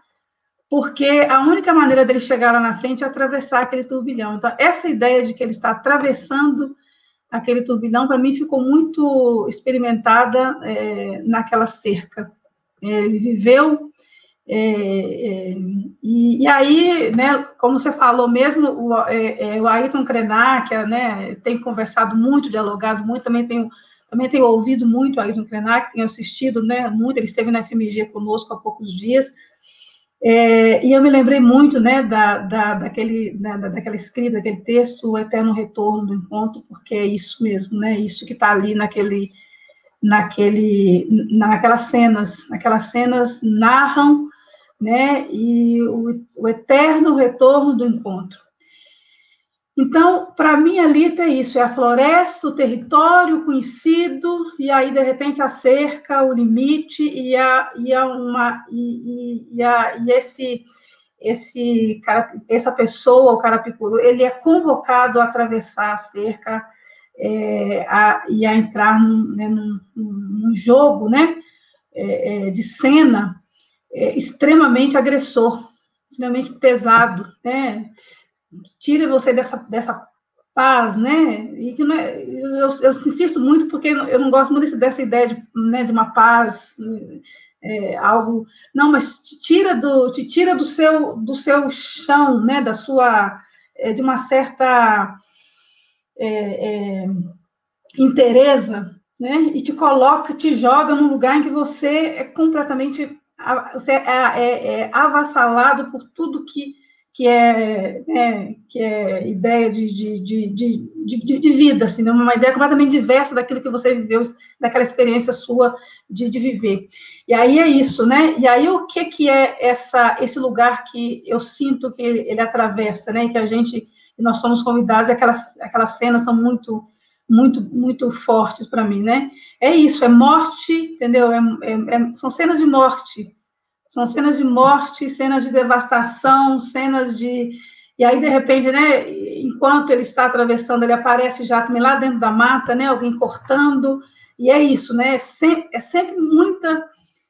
porque a única maneira dele chegar lá na frente é atravessar aquele turbilhão. Então, essa ideia de que ele está atravessando aquele turbilhão, para mim, ficou muito experimentada é, naquela cerca. Ele viveu é, é, e, e, aí, né, como você falou mesmo, o, é, é o Ayrton Krenak né, tem conversado muito, dialogado muito, também tenho, também tenho ouvido muito o Ayrton Krenak, tenho assistido né, muito, ele esteve na FMG conosco há poucos dias, é, e eu me lembrei muito né, da, da, daquele, da, daquela escrita, daquele texto, o Eterno Retorno do Encontro, porque é isso mesmo, né, isso que está ali naquele, naquele, naquelas cenas, aquelas cenas narram né? E o, o eterno retorno do encontro. Então, para mim, ali é isso: é a floresta, o território conhecido, e aí, de repente, a cerca, o limite, e, a, e, a uma, e, e, e, a, e esse, esse essa pessoa, o carapicuru, ele é convocado a atravessar a cerca é, a, e a entrar num, né, num, num jogo né, é, é de cena é, extremamente agressor, extremamente pesado, né? Tira você dessa, dessa paz, né? E que não é, eu, eu insisto muito porque eu não gosto muito dessa ideia de, né, de uma paz, é, algo. Não, mas te tira do, te tira do seu, do seu chão, né? Da sua, é, de uma certa é, é, interesa, né? E te coloca, te joga num lugar em que você é completamente você é, é, é avassalado por tudo que, que, é, né, que é ideia de, de, de, de, vida, assim, né? uma ideia completamente diversa daquilo que você viveu, daquela experiência sua de, de viver. E aí é isso, né? E aí o que, que é essa, esse lugar que eu sinto que ele, ele atravessa, né? Que a gente, nós somos convidados, aquelas, aquelas cenas são muito muito, muito fortes para mim, né? É isso, é morte, entendeu? É, é, é, são cenas de morte, são cenas de morte, cenas de devastação, cenas de. E aí, de repente, né, enquanto ele está atravessando, ele aparece já também lá dentro da mata, né, alguém cortando, e é isso, né? É sempre, é sempre muita.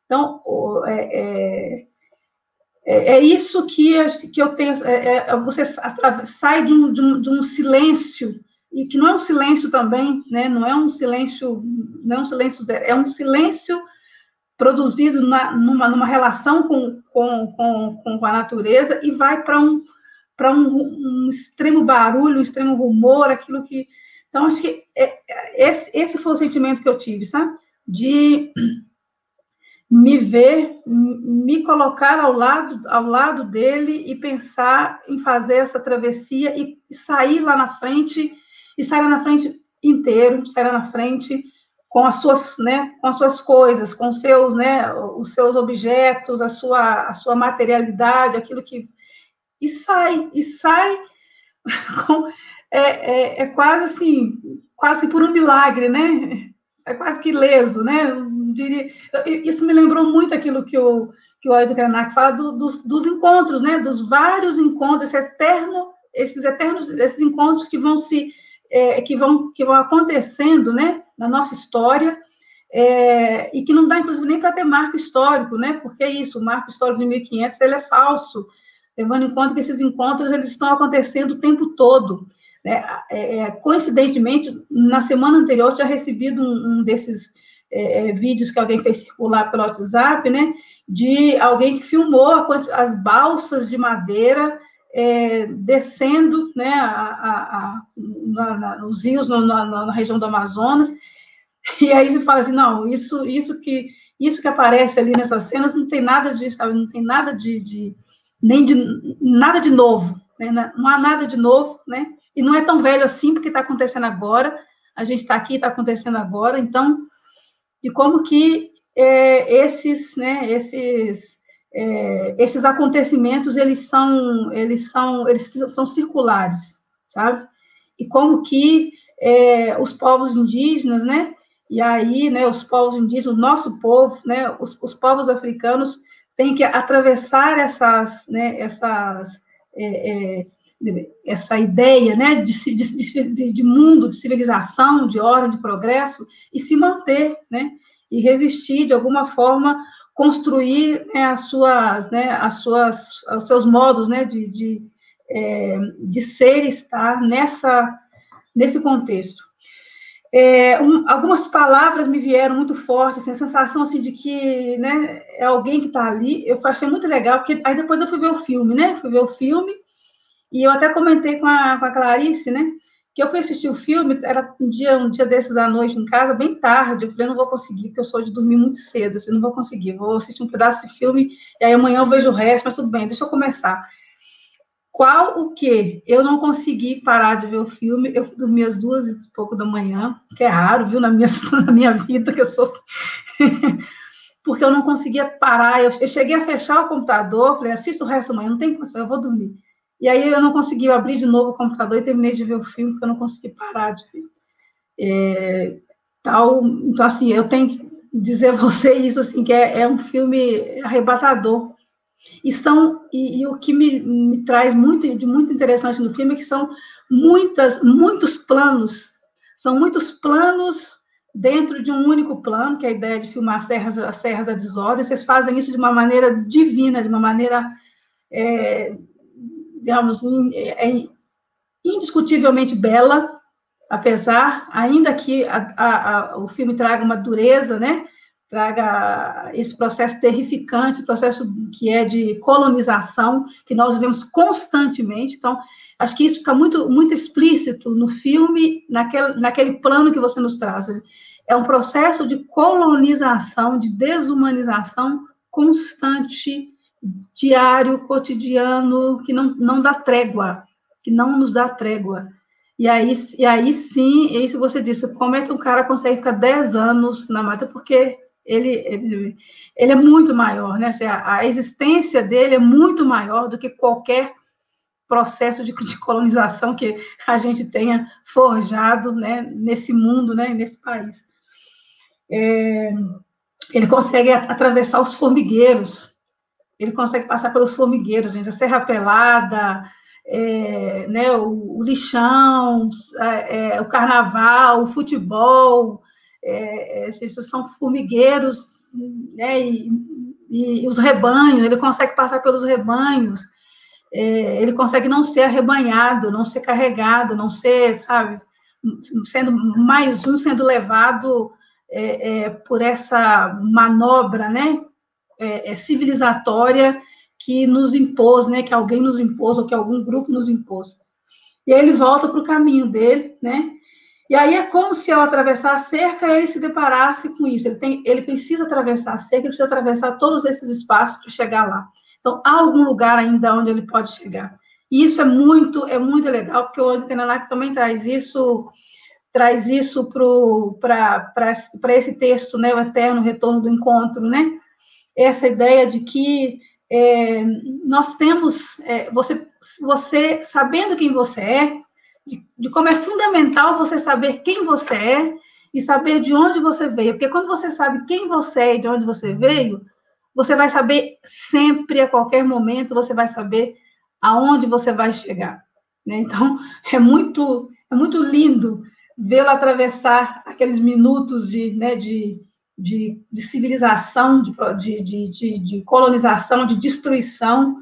Então, é, é, é, é isso que, que eu tenho. Você sai de um, de, um, de um silêncio e que não é um silêncio também, né? Não é um silêncio, não é um silêncio zero, é um silêncio produzido na, numa, numa relação com, com, com, com a natureza e vai para um para um, um, extremo barulho, um extremo rumor, aquilo que então acho que é, esse, esse foi o sentimento que eu tive, sabe? De me ver, me colocar ao lado, ao lado dele e pensar em fazer essa travessia e sair lá na frente e sair na frente inteiro, sair na frente com as suas, né, com as suas coisas, com seus, né, os seus objetos, a sua, a sua materialidade, aquilo que e sai, e sai com, é, é, é, quase assim, quase por um milagre, né? É quase que leso, né? Diria, isso me lembrou muito aquilo que o que o Ailton fala do, dos, dos encontros, né? Dos vários encontros, esse eterno, esses eternos, esses encontros que vão se é, que, vão, que vão acontecendo né, na nossa história, é, e que não dá, inclusive, nem para ter marco histórico, né? Porque é isso, o marco histórico de 1500 ele é falso. levando em conta que esses encontros eles estão acontecendo o tempo todo. Né? É, é coincidentemente, na semana anterior, eu tinha recebido um, um desses é, é, vídeos que alguém fez circular pelo WhatsApp, né? De alguém que filmou as balsas de madeira é, descendo né, a, a, a, na, nos rios na, na, região do Amazonas. E aí você fala assim, não, isso, isso que isso que aparece ali nessas cenas não tem nada de, sabe, não tem nada de, de nem de nada de novo, né? não há nada de novo, né? E não é tão velho assim porque está acontecendo agora. A gente está aqui, está acontecendo agora. Então, de como que é, esses, né, esses, é, esses acontecimentos eles são, eles são, eles são circulares, sabe? E como que é, os povos indígenas, né? E aí, né, os povos indígenas, o nosso povo, né, os, os povos africanos têm que atravessar essas, né, essas, é, é, essa ideia, né, de, de, de, mundo, de civilização, de ordem, de progresso, e se manter, né, e resistir, de alguma forma, construir né, as suas, né, as suas, os seus modos, né, de, de, é, de ser e estar nessa, nesse contexto. É, um, algumas palavras me vieram muito fortes, assim, a sensação assim, de que né, é alguém que está ali. Eu achei muito legal, porque aí depois eu fui ver o filme, né? Fui ver o filme, e eu até comentei com a, com a Clarice, né? Que eu fui assistir o filme, era um dia, um dia desses à noite em casa, bem tarde. Eu falei, não vou conseguir, porque eu sou de dormir muito cedo, assim, não vou conseguir. Vou assistir um pedaço de filme, e aí amanhã eu vejo o resto, mas tudo bem, deixa eu começar. Qual o que? Eu não consegui parar de ver o filme, eu dormi às duas e pouco da manhã, que é raro, viu, na minha, na minha vida, que eu sou. Porque eu não conseguia parar. Eu, eu, cheguei a fechar o computador, falei, assista o resto amanhã, não tem condição, eu vou dormir. E aí eu não consegui abrir de novo o computador e terminei de ver o filme, porque eu não consegui parar de ver. É, tal, então, assim, eu tenho que dizer a você isso, assim, que é, é um filme arrebatador e são e, e o que me, me, traz muito de muito interessante no filme é que são muitas muitos planos, são muitos planos dentro de um único plano, que é a ideia de filmar as serras, as da desordem. Vocês fazem isso de uma maneira divina, de uma maneira, é, digamos, é, indiscutivelmente bela, apesar, ainda que a, a, a, o filme traga uma dureza, né? traga esse processo terrificante, esse processo que é de colonização, que nós vemos constantemente. Então, acho que isso fica muito, muito explícito no filme, naquele, naquele plano que você nos traz. É um processo de colonização, de desumanização constante, diário, cotidiano, que não, não dá trégua, que não nos dá trégua. E aí, e aí sim, é isso você disse, como é que um cara consegue ficar 10 anos na mata? Porque ele, ele, ele é muito maior, né? A, a existência dele é muito maior do que qualquer processo de, de, colonização que a gente tenha forjado né, nesse mundo, né, nesse país. É, ele consegue atravessar os formigueiros, ele consegue passar pelos formigueiros, gente, a Serra Pelada, é, né, o, o lixão, é, é o carnaval, o futebol, é, esses são formigueiros, né, e, e, os rebanhos, ele consegue passar pelos rebanhos, é, ele consegue não ser arrebanhado, não ser carregado, não ser, sabe, sendo mais um sendo levado é, é por essa manobra, né, é, é, civilizatória que nos impôs, né, que alguém nos impôs, ou que algum grupo nos impôs. E aí ele volta para o caminho dele, né, e aí é como se ao atravessar a cerca ele se deparasse com isso. Ele, tem, ele precisa atravessar a cerca, ele precisa atravessar todos esses espaços para chegar lá. Então, há algum lugar ainda onde ele pode chegar. E isso é muito, é muito legal, porque o Tenelac também traz isso, traz isso para esse texto, né, o eterno retorno do encontro, né? Essa ideia de que é, nós temos, é, você, você sabendo quem você é, de, de como é fundamental você saber quem você é e saber de onde você veio. Porque quando você sabe quem você é e de onde você veio, você vai saber sempre, a qualquer momento, você vai saber aonde você vai chegar. Né? Então, é muito, é muito lindo vê-lo atravessar aqueles minutos de, né, de, de, de civilização, de, de, de, de colonização, de destruição,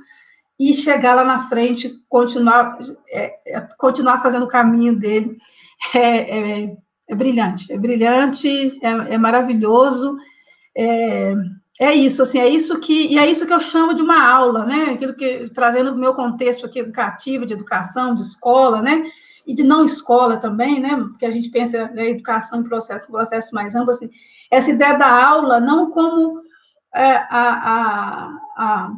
e chegar lá na frente, continuar, é, é, continuar fazendo o caminho dele. É, é, é brilhante, é brilhante, é, é maravilhoso. É, é, isso, assim, é isso que e é isso que eu chamo de uma aula, né? Aquilo que trazendo o meu contexto aqui educativo, de educação, de escola, né? E de não escola também, né? Porque a gente pensa né, educação em processo, processo mais amplo, assim, essa ideia da aula não como é, a, a, a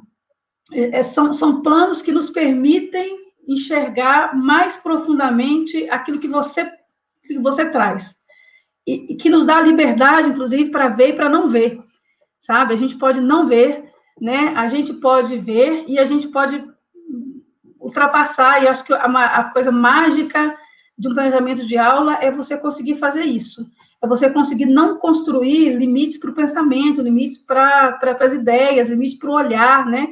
é, são, são planos que nos permitem enxergar mais profundamente aquilo que você, que você traz. E, e que nos dá liberdade, inclusive, para ver e para não ver. Sabe? A gente pode não ver, né? A gente pode ver e a gente pode ultrapassar. E acho que a, a coisa mágica de um planejamento de aula é você conseguir fazer isso. É você conseguir não construir limites para o pensamento, limites para pra, as ideias, limites para o olhar, né?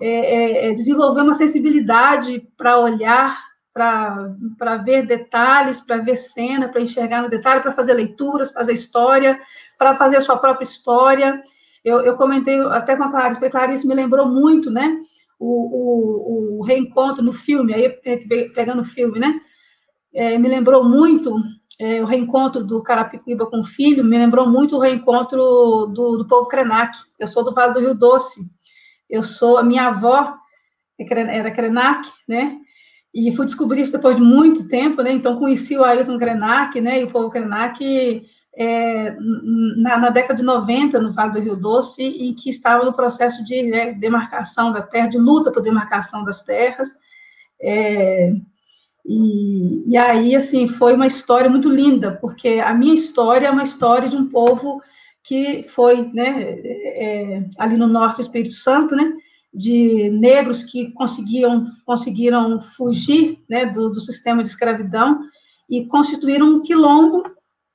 É, é, é, desenvolver uma sensibilidade para olhar, para ver detalhes, para ver cena, para enxergar no detalhe, para fazer leituras, fazer história, para fazer a sua própria história. Eu, eu comentei até com a Clarice, porque a Clarice me lembrou muito, né? O, o, o reencontro no filme, aí pegando o filme, né? É, me lembrou muito é, o reencontro do Carapicuíba com o filho, me lembrou muito o reencontro do, do povo Krenak. Eu sou do Vale do Rio Doce, eu sou, a minha avó era Krenak, né? E fui descobrir isso depois de muito tempo, né? Então conheci o Ailton Krenak, né? E o povo Krenak é, na, na, década de 90, no Vale do Rio Doce, em que estava no processo de né, demarcação da terra, de luta por demarcação das terras. É, e, e, aí, assim, foi uma história muito linda, porque a minha história é uma história de um povo que foi, né, é, ali no norte do Espírito Santo, né, de negros que conseguiam, conseguiram fugir, né, do, do sistema de escravidão e constituíram um quilombo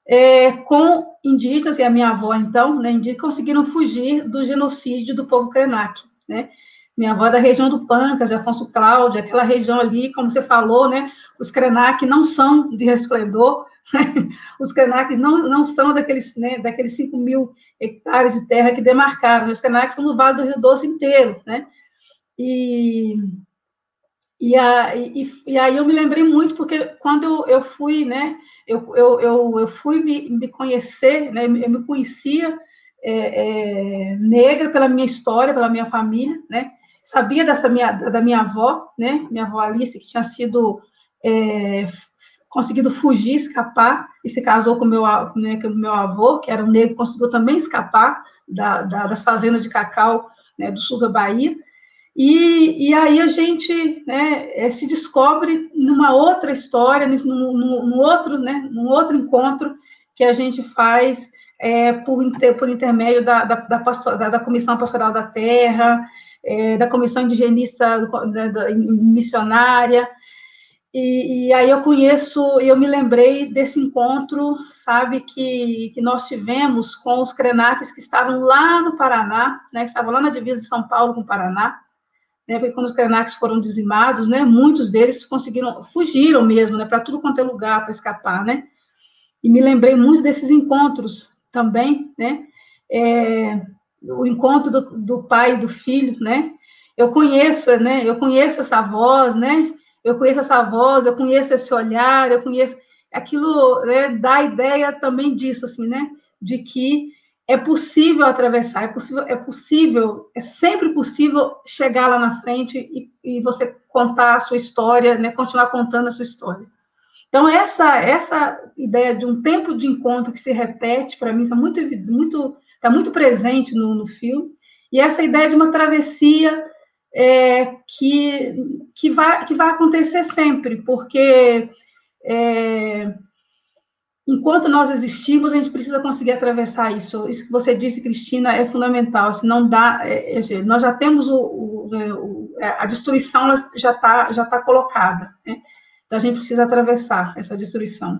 é, com indígenas, e a minha avó, então, né, conseguiram fugir do genocídio do povo Krenak, né, minha avó é da região do Pancas, Afonso Cláudio, aquela região ali, como você falou, né, os Krenak não são de resplendor, os Krenak não, não são daqueles, né, daqueles 5 mil hectares de terra que demarcaram, os Krenak são do Vale do Rio Doce inteiro, né? E, e, a, e, e, aí eu me lembrei muito, porque quando eu, eu fui, né, eu, eu, eu, eu fui me, me conhecer, né, eu me conhecia é, é, negra pela minha história, pela minha família, né, sabia dessa minha, da minha avó, né, minha avó Alice, que tinha sido é, conseguido fugir, escapar, e se casou com meu, né, com meu avô, que era um negro, conseguiu também escapar da, da, das fazendas de cacau né, do sul da Bahia. E, e aí a gente né, é, se descobre numa outra história, num, num, outro, né, num outro encontro que a gente faz é, por, inter, por intermédio da, da, da, pastor, da, da Comissão Pastoral da Terra, é, da Comissão Indigenista da, da, Missionária, e, e, aí eu conheço, eu me lembrei desse encontro, sabe, que, que nós tivemos com os Krenaques que estavam lá no Paraná, né, que estavam lá na divisa de São Paulo com o Paraná, né, porque quando os Krenaques foram dizimados, né, muitos deles conseguiram, fugiram mesmo, né, para tudo quanto é lugar para escapar, né, e me lembrei muito desses encontros também, né, é, o encontro do, do pai e do filho, né, eu conheço, né, eu conheço essa voz, né, eu conheço essa voz, eu conheço esse olhar, eu conheço aquilo né, dá a ideia também disso, assim, né? De que é possível atravessar, é possível, é possível, é sempre possível chegar lá na frente e, e você contar a sua história, né? Continuar contando a sua história. Então essa essa ideia de um tempo de encontro que se repete para mim está muito muito está muito presente no, no filme e essa ideia de uma travessia é, que, que, vai, que vai acontecer sempre, porque é, enquanto nós existimos, a gente precisa conseguir atravessar isso. Isso que você disse, Cristina, é fundamental. Assim, não dá, é, é nós já temos o, o, né, o, é, a destruição já está já tá colocada. Né? Então a gente precisa atravessar essa destruição.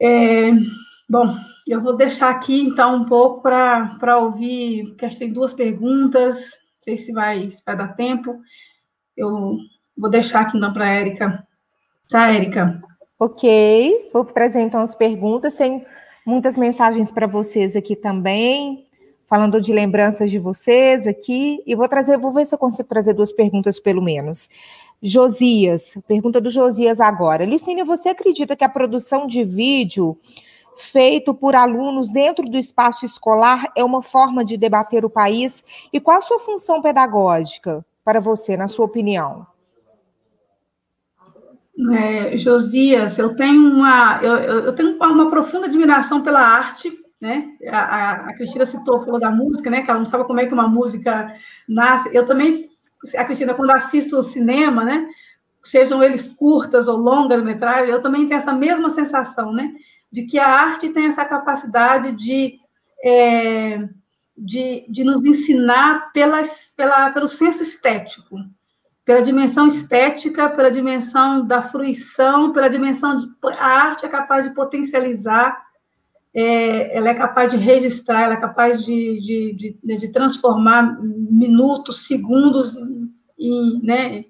É, bom, eu vou deixar aqui então um pouco para ouvir, porque tem duas perguntas sei se vai, se vai dar tempo. Eu vou deixar aqui então para a Érica. Tá, Érica? Ok, vou trazer então as perguntas. Tem muitas mensagens para vocês aqui também. falando de lembranças de vocês aqui, e vou trazer, vou ver se eu consigo trazer duas perguntas pelo menos. Josias, pergunta do Josias agora. Licínio, você acredita que a produção de vídeo feito por alunos dentro do espaço escolar é uma forma de debater o país? E qual a sua função pedagógica para você, na sua opinião? É, Josias, eu tenho uma eu, eu, tenho uma profunda admiração pela arte, né? A, a, Cristina citou, falou da música, né? Que ela não sabe como é que uma música nasce. Eu também, a Cristina, quando assisto o cinema, né? Sejam eles curtas ou longas metragens, eu também tenho essa mesma sensação, né? De que a arte tem essa capacidade de é, de, de nos ensinar pelas, pela, pelo senso estético, pela dimensão estética, pela dimensão da fruição, pela dimensão de a arte é capaz de potencializar, é, ela é capaz de registrar, ela é capaz de, de, de, de transformar minutos, segundos em, né,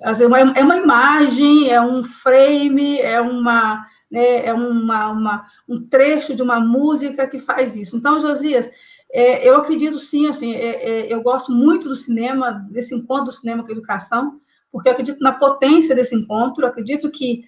é uma imagem, é um frame, é uma né, é uma, uma, um trecho de uma música que faz isso. Então, Josias, é, eu acredito sim, assim, é, é, eu gosto muito do cinema, desse encontro do cinema com a educação, porque eu acredito na potência desse encontro, acredito que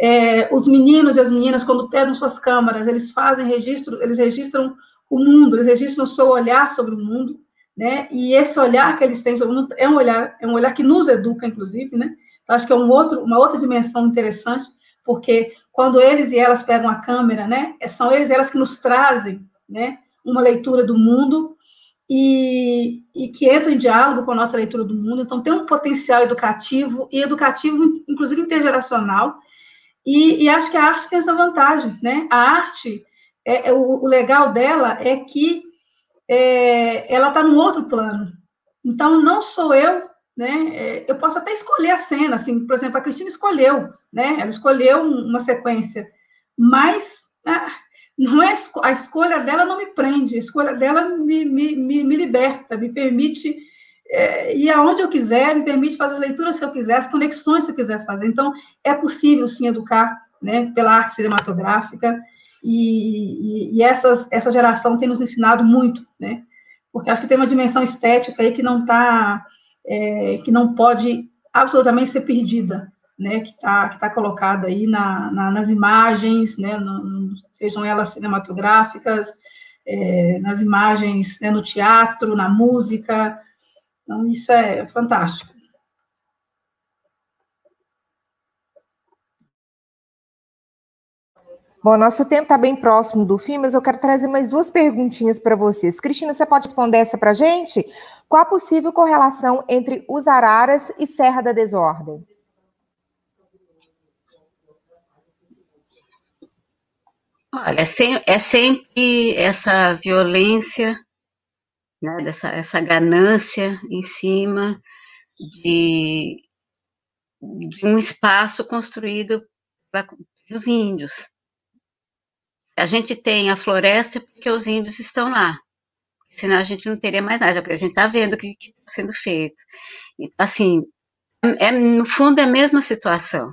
é, os meninos e as meninas, quando pegam suas câmaras, eles fazem registro, eles registram o mundo, eles registram o seu olhar sobre o mundo, né? E esse olhar que eles têm sobre o mundo é um olhar, é um olhar que nos educa, inclusive, né? Eu acho que é um outro, uma outra dimensão interessante, porque quando eles e elas pegam a câmera, né? São eles e elas que nos trazem, né? uma leitura do mundo e, e, que entra em diálogo com a nossa leitura do mundo. Então, tem um potencial educativo e educativo, inclusive intergeracional. E, e acho que a arte tem essa vantagem, né? A arte, é, é o, o, legal dela é que é, ela está num outro plano. Então, não sou eu, né? É, eu posso até escolher a cena, assim, por exemplo, a Cristina escolheu, né? Ela escolheu uma sequência, mas ah, não é a escolha dela não me prende, a escolha dela me, me, me, me liberta, me permite é, ir aonde eu quiser, me permite fazer as leituras que eu quiser, as conexões que eu quiser fazer. Então, é possível, sim, educar né, pela arte cinematográfica, e, e, e essas, essa geração tem nos ensinado muito, né? Porque acho que tem uma dimensão estética aí que não está, é, que não pode absolutamente ser perdida, né? Que está tá colocada aí na, na, nas imagens, né? No, sejam elas cinematográficas, é, nas imagens, né, no teatro, na música. Então, isso é fantástico. Bom, nosso tempo está bem próximo do fim, mas eu quero trazer mais duas perguntinhas para vocês. Cristina, você pode responder essa para a gente? Qual a possível correlação entre os araras e Serra da Desordem? Olha, é, é sempre essa violência, né, dessa, essa ganância em cima de, de um espaço construído pelos índios. A gente tem a floresta porque os índios estão lá, senão a gente não teria mais nada, porque a gente está vendo o que está sendo feito. Assim, é, no fundo é a mesma situação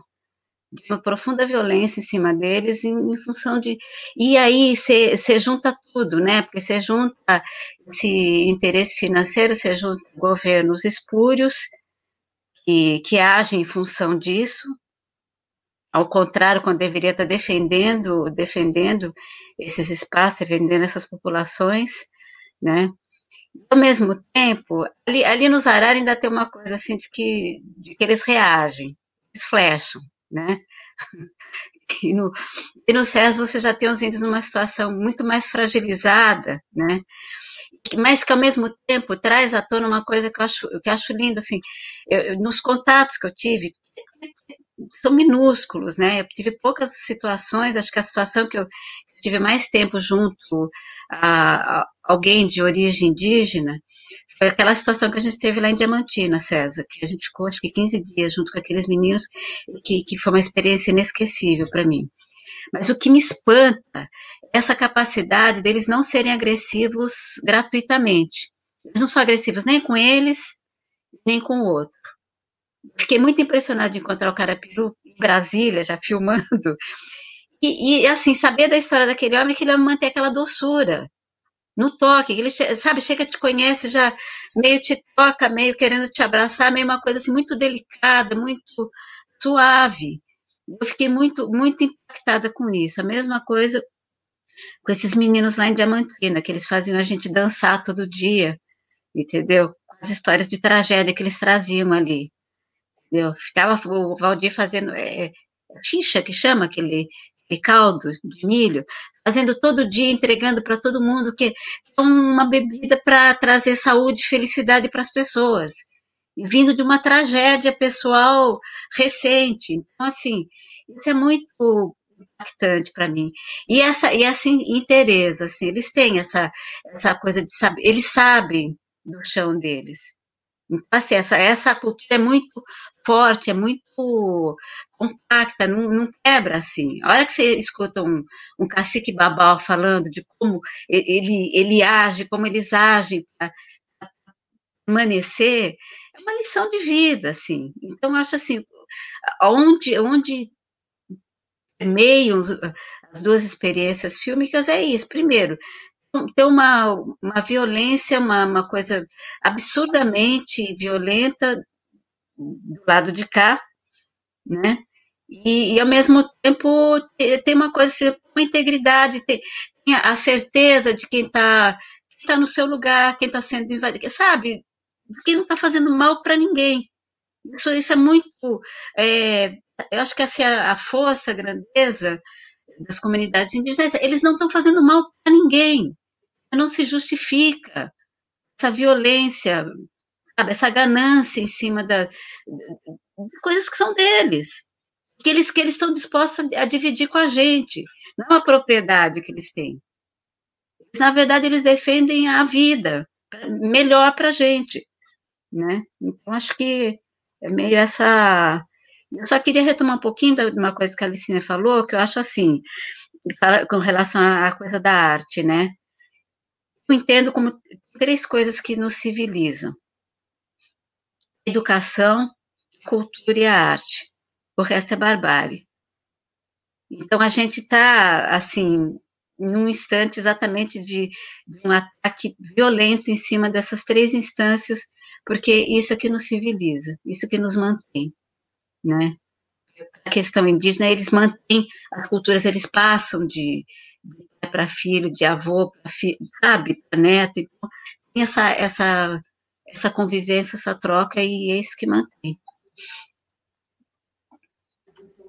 de uma profunda violência em cima deles em, em função de e aí você junta tudo, né? Porque você junta esse interesse financeiro, você junta governos espúrios que, que agem em função disso, ao contrário, quando deveria estar defendendo, defendendo esses espaços, defendendo essas populações, né? Ao mesmo tempo, ali, ali nos Arara ainda tem uma coisa assim de que, de que eles reagem, eles flecham, né? E no, e no SES você já tem os índios numa situação muito mais fragilizada, né? Mas que ao mesmo tempo traz à tona uma coisa que eu acho, que eu acho linda, assim, eu, nos contatos que eu tive, são minúsculos, né? Eu tive poucas situações, acho que a situação que eu tive mais tempo junto a, alguém de origem indígena foi aquela situação que a gente teve lá em Diamantina, César, que a gente ficou acho que 15 dias junto com aqueles meninos, que, que foi uma experiência inesquecível para mim. Mas o que me espanta é essa capacidade deles não serem agressivos gratuitamente. Eles não são agressivos nem com eles, nem com o outro. Fiquei muito impressionada de encontrar o Carapiru em Brasília, já filmando. E, e, assim, saber da história daquele homem, que ele mantém aquela doçura, no toque, ele, sabe, chega, te conhece, já meio te toca, meio querendo te abraçar, meio uma coisa assim, muito delicada, muito suave. Eu fiquei muito, muito impactada com isso. A mesma coisa com esses meninos lá em Diamantina, que eles faziam a gente dançar todo dia, entendeu? As histórias de tragédia que eles traziam ali, entendeu? Ficava o Valdir fazendo, é, xixa que chama aquele, aquele caldo de milho, fazendo todo dia, entregando para todo mundo, que é uma bebida para trazer saúde e felicidade para as pessoas, vindo de uma tragédia pessoal recente. Então, assim, isso é muito impactante para mim. E essa e essa interesse, assim, eles têm essa essa coisa de saber, eles sabem do chão deles. Então, assim, essa, essa cultura é muito forte, é muito compacta, não, não quebra assim. A hora que você escuta um, um cacique babal falando de como ele, ele age, como eles agem para permanecer, é uma lição de vida, assim. Então, eu acho assim, onde, onde meiam as duas experiências fílmicas é isso. Primeiro, ter uma, uma violência, uma, uma coisa absurdamente violenta do lado de cá, né? E, e ao mesmo tempo tem uma coisa, uma integridade, tem, tem a certeza de quem está tá no seu lugar, quem está sendo invadido, sabe? Quem não está fazendo mal para ninguém. Isso, isso é muito. É, eu acho que essa é a força, a grandeza das comunidades indígenas. Eles não estão fazendo mal para ninguém. Não se justifica essa violência, sabe, essa ganância em cima da, de coisas que são deles, que eles que eles estão dispostos a, dividir com a gente, não a propriedade que eles têm. Na verdade, eles defendem a vida melhor para a gente, né? Então acho que é meio essa. Eu só queria retomar um pouquinho de uma coisa que a Alicina falou, que eu acho assim, com relação à coisa da arte, né? Eu entendo como três coisas que nos civilizam: educação, cultura e a arte. O resto é barbárie. Então a gente está assim num instante exatamente de, de, um ataque violento em cima dessas três instâncias, porque isso é que nos civiliza, isso é que nos mantém, né? A questão indígena, eles mantêm as culturas, eles passam de, para filho, de avô para filho, sabe, para neto, então tem essa, essa, essa convivência, essa troca, e é isso que mantém.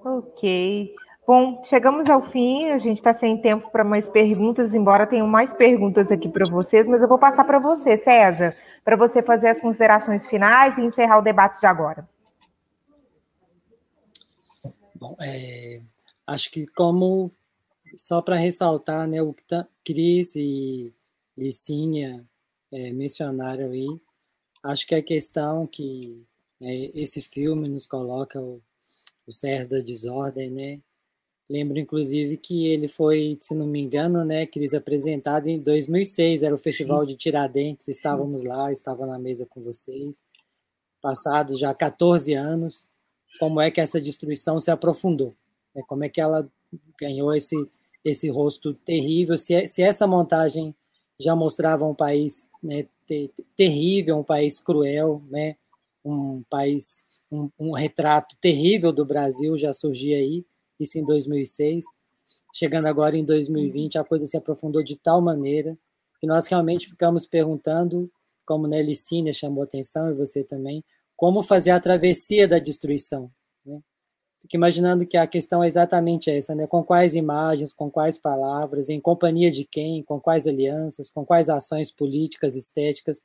Ok. Bom, chegamos ao fim, a gente está sem tempo para mais perguntas, embora tenham mais perguntas aqui para vocês, mas eu vou passar para você, César, para você fazer as considerações finais e encerrar o debate de agora. Bom, é, acho que como, só para ressaltar, né, o que Cris e Licínia é, mencionaram aí, acho que a questão que é, esse filme nos coloca, o, o Sérgio da Desordem, né, Lembro, inclusive, que ele foi, se não me engano, né, Cris, apresentado em 2006, era o Festival Sim. de Tiradentes, estávamos Sim. lá, estava na mesa com vocês. Passados já 14 anos, como é que essa destruição se aprofundou? Né? Como é que ela ganhou esse, esse rosto terrível? Se, se essa montagem já mostrava um país né, ter, terrível, um país cruel, né, um país, um, um retrato terrível do Brasil já surgia aí, isso em 2006. Chegando agora em 2020, a coisa se aprofundou de tal maneira que nós realmente ficamos perguntando, como Cine chamou atenção, e você também, como fazer a travessia da destruição. Fico imaginando que a questão é exatamente essa, né? com quais imagens, com quais palavras, em companhia de quem, com quais alianças, com quais ações políticas, estéticas,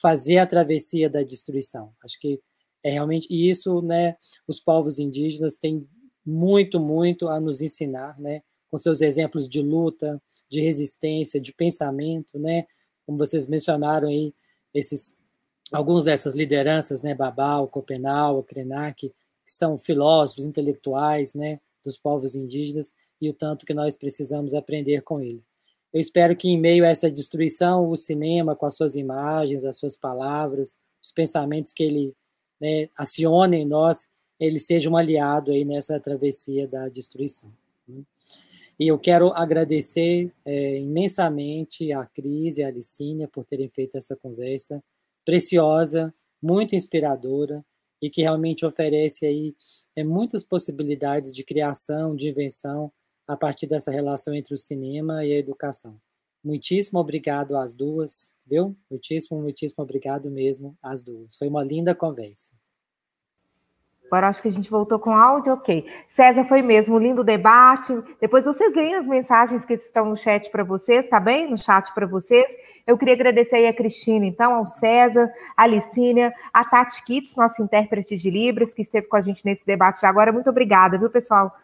fazer a travessia da destruição. Acho que é realmente e isso, né? Os povos indígenas têm muito, muito a nos ensinar, né? Com seus exemplos de luta, de resistência, de pensamento, né? Como vocês mencionaram aí, esses alguns dessas lideranças, né? Babal, Copenau, Krenak, que são filósofos, intelectuais, né? Dos povos indígenas e o tanto que nós precisamos aprender com eles. Eu espero que, em meio a essa destruição, o cinema, com as suas imagens, as suas palavras, os pensamentos que ele né, aciona em nós, ele seja um aliado aí nessa travessia da destruição. Né? E eu quero agradecer é, imensamente a Cris e a Alicínia por terem feito essa conversa preciosa, muito inspiradora e que realmente oferece aí é, muitas possibilidades de criação, de invenção a partir dessa relação entre o cinema e a educação. Muitíssimo obrigado às duas, viu? Muitíssimo, muitíssimo obrigado mesmo às duas. Foi uma linda conversa. Agora acho que a gente voltou com áudio, ok. César, foi mesmo, lindo debate. Depois vocês leem as mensagens que estão no chat para vocês, tá bem? No chat para vocês. Eu queria agradecer aí a Cristina, então, ao César, a Licínia, a Tati Kitts, nossa intérprete de Libras, que esteve com a gente nesse debate agora. Muito obrigada, viu, pessoal?